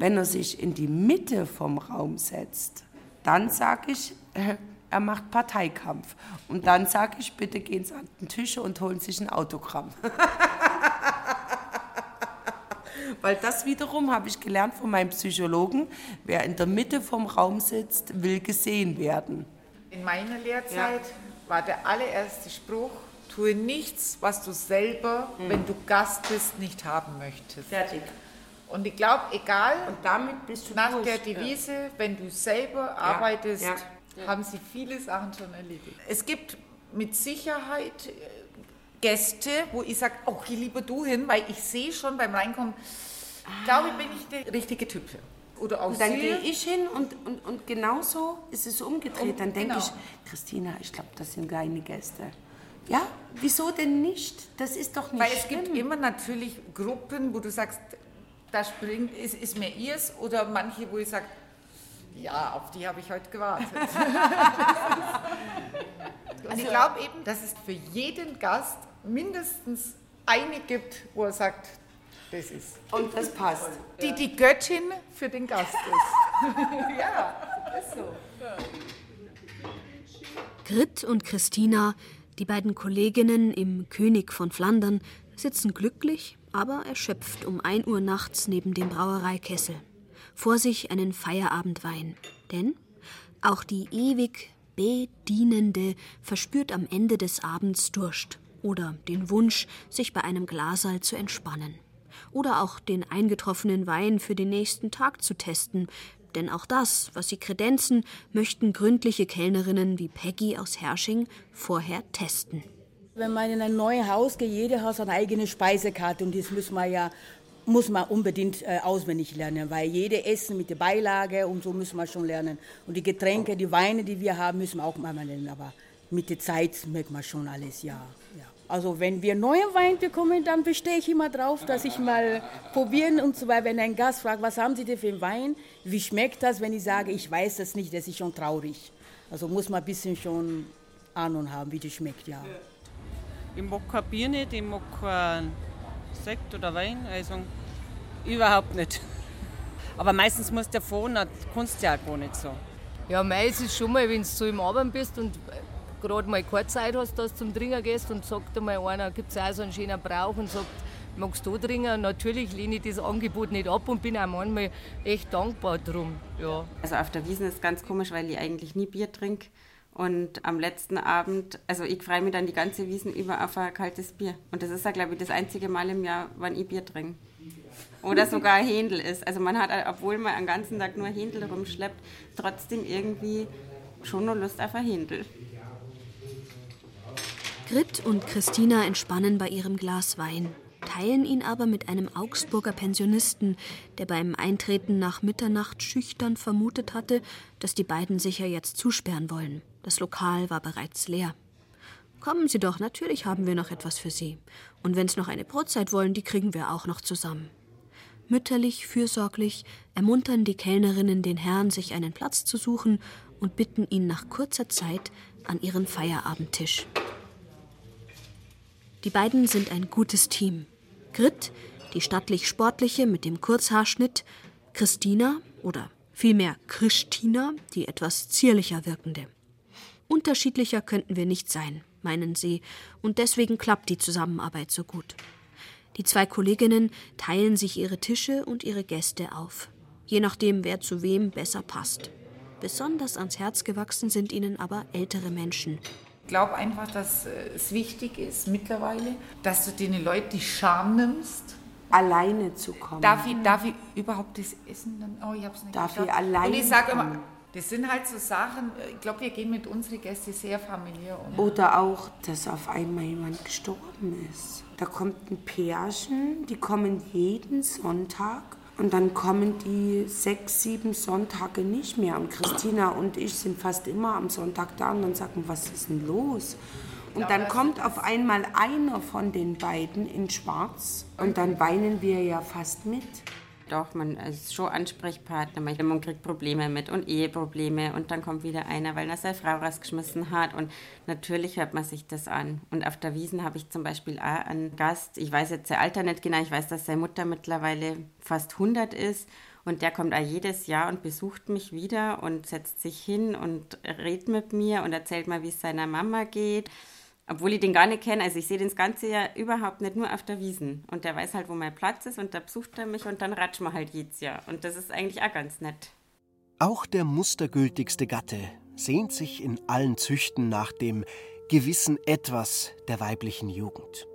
Wenn er sich in die Mitte vom Raum setzt, dann sage ich, äh, er macht Parteikampf. Und dann sage ich, bitte gehen Sie an den Tisch und holen sich ein Autogramm. Weil das wiederum habe ich gelernt von meinem Psychologen, wer in der Mitte vom Raum sitzt, will gesehen werden. In meiner Lehrzeit ja. war der allererste Spruch, tue nichts, was du selber, mhm. wenn du Gast bist, nicht haben möchtest. Fertig. Und ich glaube, egal, und damit bist du nach durch. der Devise, ja. wenn du selber ja. arbeitest, ja. haben sie viele Sachen schon erledigt. Es gibt mit Sicherheit äh, Gäste, wo ich sage, oh, geh lieber du hin, weil ich sehe schon beim Reinkommen, ah. glaube ich, bin ich der richtige Typ. Oder auch und dann gehe ich hin und, und, und genauso ist es umgedreht. Und, dann denke genau. ich, Christina, ich glaube, das sind deine Gäste. Ja, wieso denn nicht? Das ist doch nicht Weil es schlimm. gibt immer natürlich Gruppen, wo du sagst, da springt, ist, ist mir ihrs oder manche, wo ich sage, ja, auf die habe ich heute gewartet. Und ich glaube eben, dass es für jeden Gast mindestens eine gibt, wo er sagt, das ist. Und das passt. Die die Göttin für den Gast ist. ja, ist so. Grit und Christina, die beiden Kolleginnen im König von Flandern, sitzen glücklich, aber erschöpft um 1 Uhr nachts neben dem Brauereikessel. Vor sich einen Feierabendwein. Denn auch die ewig Bedienende verspürt am Ende des Abends Durst oder den Wunsch, sich bei einem Glaserl zu entspannen. Oder auch den eingetroffenen Wein für den nächsten Tag zu testen, denn auch das, was sie kredenzen, möchten gründliche Kellnerinnen wie Peggy aus Hersching vorher testen. Wenn man in ein neues Haus geht, jeder hat seine eigene Speisekarte und das müssen wir ja muss man unbedingt äh, auswendig lernen, weil jede Essen mit der Beilage und so müssen wir schon lernen. Und die Getränke, die Weine, die wir haben, müssen wir auch mal lernen. Aber mit der Zeit merkt man schon alles, ja. ja. Also wenn wir neuen Wein bekommen, dann bestehe ich immer drauf, dass ich mal probieren und so weiter. Wenn ein Gast fragt, was haben Sie denn für einen Wein? Wie schmeckt das? Wenn ich sage, ich weiß das nicht, das ist schon traurig. Also muss man ein bisschen schon Ahnung haben, wie das schmeckt, ja. Ich mag kein Bier nicht, ich mag kein Sekt oder Wein, also überhaupt nicht. Aber meistens musst du ja fahren, dann kannst du ja auch gar nicht so. Ja, meistens ist schon mal, wenn du so im Abend bist und gerade mal keine Zeit hast, dass du zum Trinken gehst und sagt einmal einer, gibt es auch so einen schönen Brauch und sagt, magst du trinken? Natürlich lehne ich das Angebot nicht ab und bin auch manchmal echt dankbar drum. Ja. Also auf der Wiesn ist es ganz komisch, weil ich eigentlich nie Bier trinke. Und am letzten Abend, also ich freue mich dann die ganze Wiesen über auf ein kaltes Bier. Und das ist ja, glaube ich, das einzige Mal im Jahr, wann ich Bier trinke. Oder sogar Händel ist. Also man hat, obwohl man den ganzen Tag nur Händel rumschleppt, trotzdem irgendwie schon noch Lust auf ein Händel. Grit und Christina entspannen bei ihrem Glas Wein, teilen ihn aber mit einem Augsburger Pensionisten, der beim Eintreten nach Mitternacht schüchtern vermutet hatte, dass die beiden sicher jetzt zusperren wollen. Das Lokal war bereits leer. Kommen Sie doch, natürlich haben wir noch etwas für Sie. Und wenn Sie noch eine Brotzeit wollen, die kriegen wir auch noch zusammen. Mütterlich, fürsorglich ermuntern die Kellnerinnen den Herrn, sich einen Platz zu suchen und bitten ihn nach kurzer Zeit an ihren Feierabendtisch. Die beiden sind ein gutes Team. Grit, die stattlich-sportliche mit dem Kurzhaarschnitt, Christina oder vielmehr Christina, die etwas zierlicher wirkende. Unterschiedlicher könnten wir nicht sein, meinen sie, und deswegen klappt die Zusammenarbeit so gut. Die zwei Kolleginnen teilen sich ihre Tische und ihre Gäste auf, je nachdem, wer zu wem besser passt. Besonders ans Herz gewachsen sind ihnen aber ältere Menschen, glaube einfach, dass äh, es wichtig ist mittlerweile, dass du den Leuten die Scham nimmst. Alleine zu kommen. Darf ich, darf ich überhaupt das essen? Dann? Oh, ich hab's nicht Darf ich alleine Und ich sage immer, das sind halt so Sachen, äh, ich glaube, wir gehen mit unseren Gästen sehr familiär um. Oder auch, dass auf einmal jemand gestorben ist. Da kommt ein Pärchen, die kommen jeden Sonntag und dann kommen die sechs, sieben Sonntage nicht mehr. Und Christina und ich sind fast immer am Sonntag da und dann sagen, was ist denn los? Und dann kommt auf einmal einer von den beiden in Schwarz und dann weinen wir ja fast mit doch, man ist schon Ansprechpartner, man kriegt Probleme mit und Eheprobleme und dann kommt wieder einer, weil er seine Frau rausgeschmissen hat. Und natürlich hört man sich das an. Und auf der Wiesen habe ich zum Beispiel auch einen Gast, ich weiß jetzt sein Alter nicht genau, ich weiß, dass seine Mutter mittlerweile fast 100 ist. Und der kommt auch jedes Jahr und besucht mich wieder und setzt sich hin und redet mit mir und erzählt mal, wie es seiner Mama geht obwohl ich den gar nicht kenne. Also ich sehe den das ganze Jahr überhaupt nicht nur auf der Wiesen. Und der weiß halt, wo mein Platz ist und da besucht er mich und dann ratschen wir halt jedes Jahr. Und das ist eigentlich auch ganz nett. Auch der mustergültigste Gatte sehnt sich in allen Züchten nach dem gewissen Etwas der weiblichen Jugend.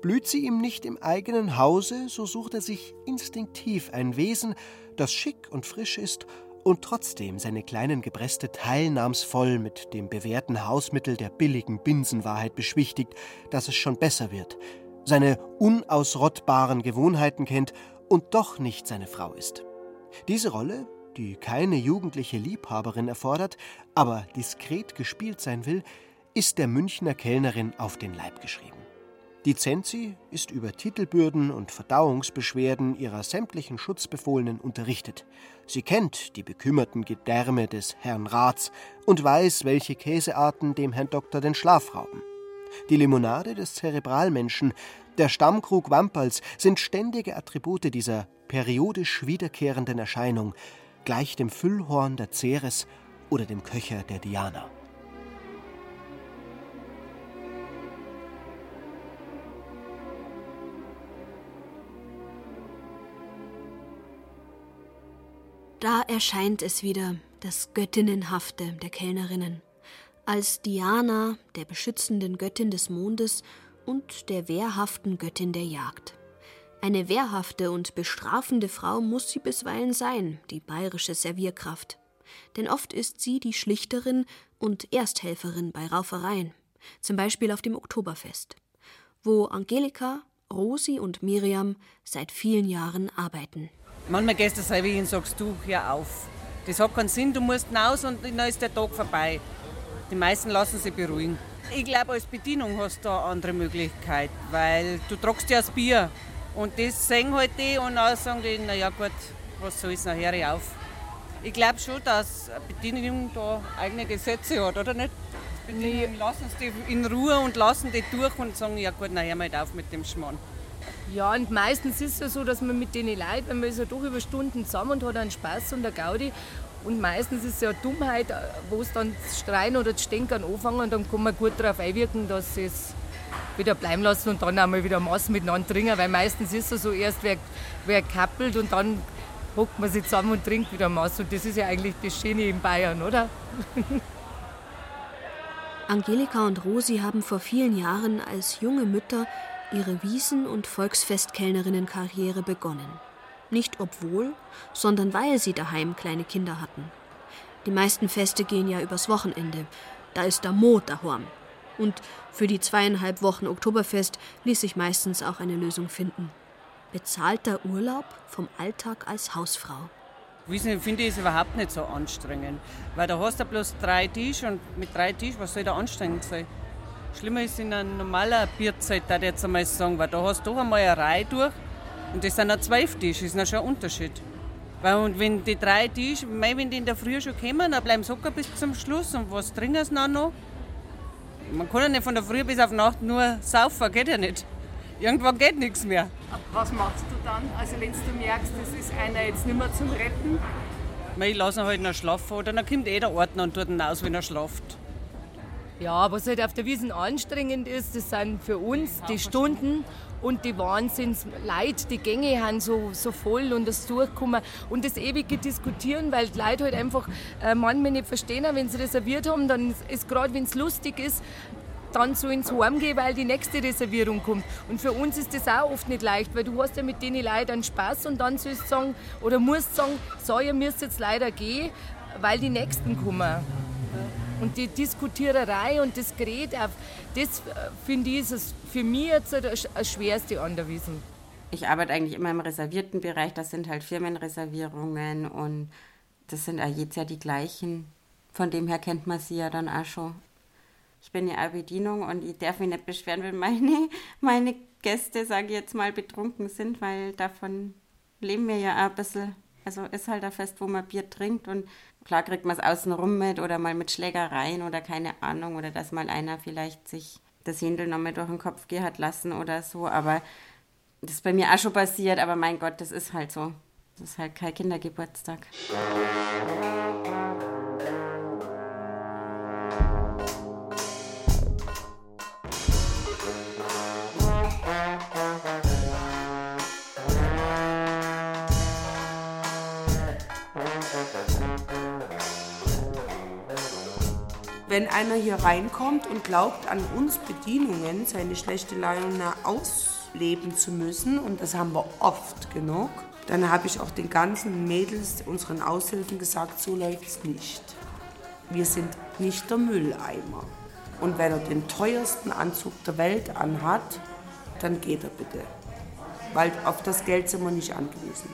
Blüht sie ihm nicht im eigenen Hause, so sucht er sich instinktiv ein Wesen, das schick und frisch ist und trotzdem seine kleinen Gebräste teilnahmsvoll mit dem bewährten Hausmittel der billigen Binsenwahrheit beschwichtigt, dass es schon besser wird, seine unausrottbaren Gewohnheiten kennt und doch nicht seine Frau ist. Diese Rolle, die keine jugendliche Liebhaberin erfordert, aber diskret gespielt sein will, ist der Münchner Kellnerin auf den Leib geschrieben. Die Zenzi ist über Titelbürden und Verdauungsbeschwerden ihrer sämtlichen Schutzbefohlenen unterrichtet. Sie kennt die bekümmerten Gedärme des Herrn Rats und weiß, welche Käsearten dem Herrn Doktor den Schlaf rauben. Die Limonade des Zerebralmenschen, der Stammkrug Wampals sind ständige Attribute dieser periodisch wiederkehrenden Erscheinung, gleich dem Füllhorn der Ceres oder dem Köcher der Diana. Da erscheint es wieder, das Göttinnenhafte der Kellnerinnen, als Diana, der beschützenden Göttin des Mondes und der wehrhaften Göttin der Jagd. Eine wehrhafte und bestrafende Frau muss sie bisweilen sein, die bayerische Servierkraft. Denn oft ist sie die Schlichterin und Ersthelferin bei Raufereien, zum Beispiel auf dem Oktoberfest, wo Angelika, Rosi und Miriam seit vielen Jahren arbeiten. Manchmal gehst du selber hin und sagst, du, hör auf. Das hat keinen Sinn, du musst hinaus und dann ist der Tag vorbei. Die meisten lassen sich beruhigen. Ich glaube, als Bedienung hast du eine andere Möglichkeit, weil du tragst ja das Bier. Und das sehen halt die und dann sagen die, naja gut, was soll's, nachher auf. Ich glaube schon, dass Bedienung da eigene Gesetze hat, oder nicht? Die lassen es die in Ruhe und lassen die durch und sagen, ja gut, nachher mal auf mit dem Schmarrn. Ja, und meistens ist es ja so, dass man mit denen Leuten, wenn man ist ja doch über Stunden zusammen und hat einen Spaß und eine Gaudi. Und meistens ist es ja Dummheit, wo es dann das Streien oder das Stänkern anfangen und dann kann man gut darauf einwirken, dass sie es wieder bleiben lassen und dann einmal wieder Maß miteinander trinken, weil meistens ist es so, erst wer, wer kappelt und dann hockt man sich zusammen und trinkt wieder Maß. Und das ist ja eigentlich das Schöne in Bayern, oder? Angelika und Rosi haben vor vielen Jahren als junge Mütter ihre Wiesen- und Volksfestkellnerinnenkarriere begonnen. Nicht obwohl, sondern weil sie daheim kleine Kinder hatten. Die meisten Feste gehen ja übers Wochenende. Da ist der Mo daheim. Und für die zweieinhalb Wochen Oktoberfest ließ sich meistens auch eine Lösung finden. Bezahlter Urlaub vom Alltag als Hausfrau. Wissen finde ich es überhaupt nicht so anstrengend. Weil da hast du bloß drei Tische und mit drei Tischen, was soll da anstrengend sein? Schlimmer ist in einer normalen Bierzeit, da jetzt einmal sagen, weil da hast du einmal eine Reihe durch und das sind dann zwölf Tische, ist noch schon ein Unterschied. Weil und wenn die drei Tische, wenn die in der Früh schon kommen, dann bleiben sie sogar bis zum Schluss und was trinken sie dann noch? Man kann ja nicht von der Früh bis auf Nacht nur saufen, geht ja nicht. Irgendwann geht nichts mehr. Was machst du dann, also wenn du merkst, das ist einer jetzt nicht mehr zum Retten? Ich lasse ihn halt noch schlafen oder dann kommt eh der Ordner und tut ihn aus, wenn er schlaft. Ja, was halt auf der Wiesen anstrengend ist, das sind für uns die Stunden und die Wahnsinnsleid, die Gänge haben so, so voll und das Durchkommen und das ewige Diskutieren, weil die Leute halt einfach äh, manchmal nicht verstehen, wenn sie reserviert haben, dann ist gerade, wenn es lustig ist, dann so ins Heim gehen, weil die nächste Reservierung kommt. Und für uns ist das auch oft nicht leicht, weil du hast ja mit denen Leuten einen Spaß und dann sollst du sagen, oder musst sagen, so, ihr müsst jetzt leider gehen, weil die Nächsten kommen. Und die Diskutiererei und das Gerät, das äh, finde ich ist für mich jetzt das Schwerste an der Wiesen. Ich arbeite eigentlich immer im reservierten Bereich, das sind halt Firmenreservierungen und das sind auch jedes Jahr die gleichen. Von dem her kennt man sie ja dann auch schon. Ich bin ja auch Bedienung und ich darf mich nicht beschweren, wenn meine, meine Gäste, sage ich jetzt mal, betrunken sind, weil davon leben wir ja auch ein bisschen. Also ist halt ein Fest, wo man Bier trinkt und klar kriegt man es außenrum mit oder mal mit Schlägereien oder keine Ahnung oder dass mal einer vielleicht sich das Händel nochmal durch den Kopf gehen hat lassen oder so. Aber das ist bei mir auch schon passiert, aber mein Gott, das ist halt so. Das ist halt kein Kindergeburtstag. Wenn einer hier reinkommt und glaubt, an uns Bedienungen seine schlechte Laune ausleben zu müssen, und das haben wir oft genug, dann habe ich auch den ganzen Mädels, unseren Aushilfen gesagt, so läuft es nicht. Wir sind nicht der Mülleimer. Und wenn er den teuersten Anzug der Welt anhat, dann geht er bitte. Weil auf das Geld sind wir nicht angewiesen.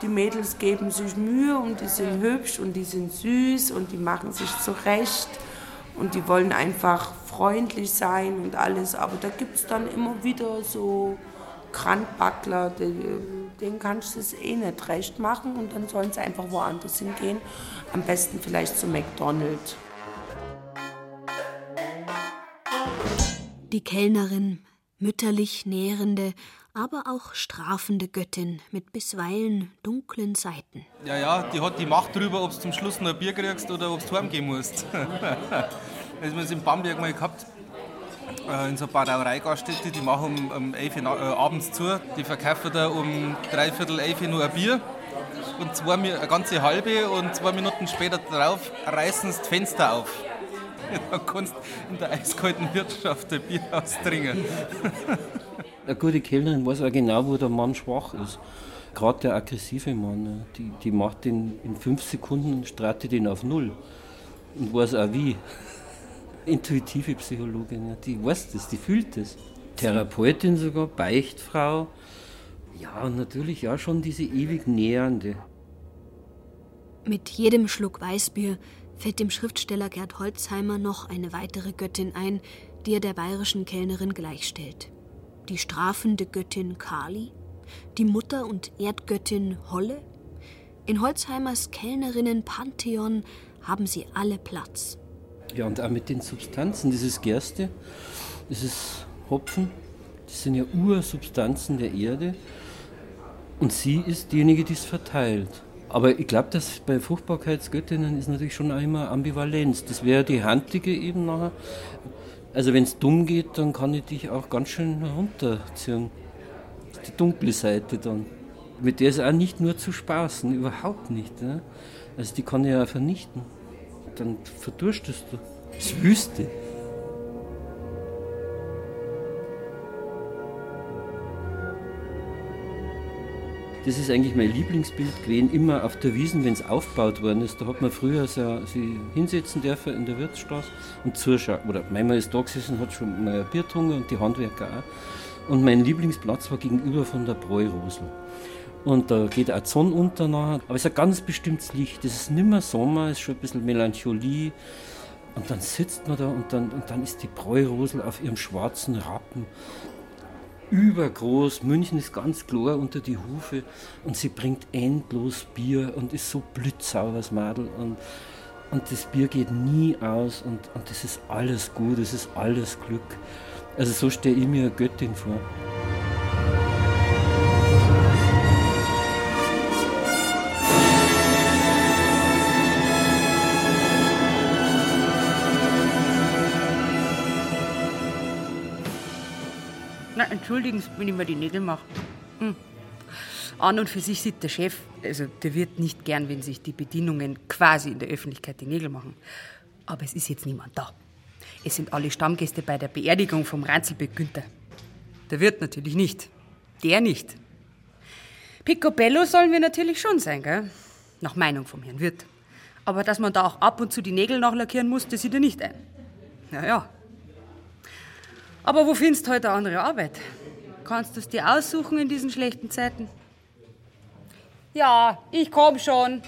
Die Mädels geben sich Mühe und die sind hübsch und die sind süß und die machen sich zurecht und die wollen einfach freundlich sein und alles. Aber da gibt es dann immer wieder so Krantbackler, denen kannst du es eh nicht recht machen und dann sollen sie einfach woanders hingehen. Am besten vielleicht zu McDonald's. Die Kellnerin, mütterlich nährende, aber auch strafende Göttin mit bisweilen dunklen Seiten. Ja, ja, die hat die Macht darüber, ob du zum Schluss noch ein Bier kriegst oder ob du heimgehen musst. das haben wir in Bamberg mal gehabt. Äh, in so einer Brauereigaststätte, die machen um, um 11 Uhr äh, abends zu. Die verkaufen da um dreiviertel 11 Uhr nur ein Bier. Und zwei, eine ganze halbe und zwei Minuten später drauf reißen sie das Fenster auf. Da kannst in der eiskalten Wirtschaft ein Bier austrinken. Eine gute Kellnerin weiß auch genau, wo der Mann schwach ist. Gerade der aggressive Mann, die, die macht den in fünf Sekunden, streitet den auf Null. Und weiß auch wie. Intuitive Psychologin, die weiß das, die fühlt das. Therapeutin sogar, Beichtfrau. Ja, und natürlich ja schon diese ewig Nähernde. Mit jedem Schluck Weißbier fällt dem Schriftsteller Gerd Holzheimer noch eine weitere Göttin ein, die er der bayerischen Kellnerin gleichstellt. Die strafende Göttin Kali, die Mutter und Erdgöttin Holle. In Holzheimers Kellnerinnen-Pantheon haben sie alle Platz. Ja, und auch mit den Substanzen, dieses Gerste, dieses Hopfen, das sind ja Ursubstanzen der Erde. Und sie ist diejenige, die es verteilt. Aber ich glaube, dass bei Fruchtbarkeitsgöttinnen ist natürlich schon immer Ambivalenz. Das wäre die Handige eben nachher. Also wenn es dumm geht, dann kann ich dich auch ganz schön runterziehen. Die dunkle Seite dann. Mit der ist auch nicht nur zu spaßen, überhaupt nicht. Ne? Also die kann ich ja vernichten. Dann verdurstest du. Das ist Wüste. Das ist eigentlich mein Lieblingsbild gewesen, immer auf der Wiesen, wenn es aufgebaut worden ist. Da hat man früher so, sich hinsetzen dürfen in der Wirtsstraße und zuschauen. Oder manchmal ist da gesessen, hat schon mal Bier getrunken und die Handwerker auch. Und mein Lieblingsplatz war gegenüber von der Bräurosel. Und da geht auch die Sonne unter nachher. Aber es ist ein ganz bestimmtes Licht. Es ist nicht mehr Sommer, es ist schon ein bisschen Melancholie. Und dann sitzt man da und dann, und dann ist die Bräurosel auf ihrem schwarzen Rappen übergroß. München ist ganz klar unter die Hufe und sie bringt endlos Bier und ist so blitzsauer, das Madel. Und, und das Bier geht nie aus und, und das ist alles gut, das ist alles Glück. Also so stelle ich mir eine Göttin vor. Entschuldigen Sie, wenn ich mir die Nägel mache. Hm. An und für sich sieht der Chef, also der wird nicht gern, wenn sich die Bedienungen quasi in der Öffentlichkeit die Nägel machen. Aber es ist jetzt niemand da. Es sind alle Stammgäste bei der Beerdigung vom Ranzelbeck Günther. Der wird natürlich nicht. Der nicht. Picobello sollen wir natürlich schon sein, gell? Nach Meinung vom Herrn Wirt. Aber dass man da auch ab und zu die Nägel nachlackieren muss, das sieht er nicht ein. Ja, ja. Aber wo findest du heute eine andere Arbeit? Kannst du es dir aussuchen in diesen schlechten Zeiten? Ja, ich komm schon.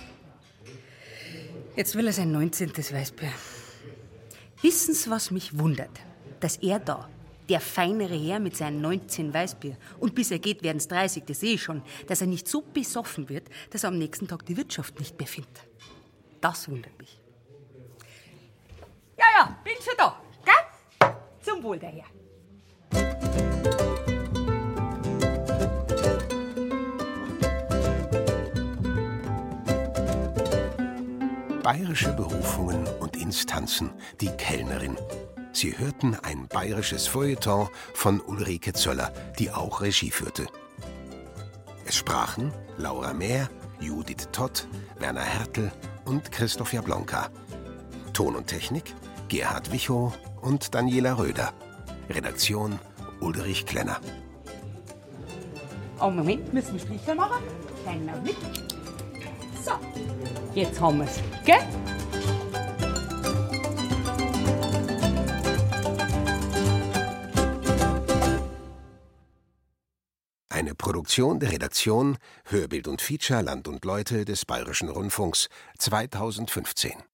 Jetzt will er sein 19. Weißbier. Wissen Sie, was mich wundert? Dass er da, der feinere Herr mit seinen 19 Weißbier, und bis er geht, werden es 30, das sehe ich schon, dass er nicht so besoffen wird, dass er am nächsten Tag die Wirtschaft nicht mehr findet. Das wundert mich. Ja, ja, bin schon da, gell? Zum Wohl der Herr. Bayerische Berufungen und Instanzen, die Kellnerin. Sie hörten ein bayerisches Feuilleton von Ulrike Zöller, die auch Regie führte. Es sprachen Laura Mehr, Judith Todd, Werner Hertel und Christoph Jablonka. Ton und Technik Gerhard Wichow und Daniela Röder. Redaktion Ulrich Klenner. Oh, Moment, müssen wir Strichel machen? Kleinen Augenblick. So, jetzt haben wir es, gell? Eine Produktion der Redaktion Hörbild und Feature Land und Leute des Bayerischen Rundfunks 2015.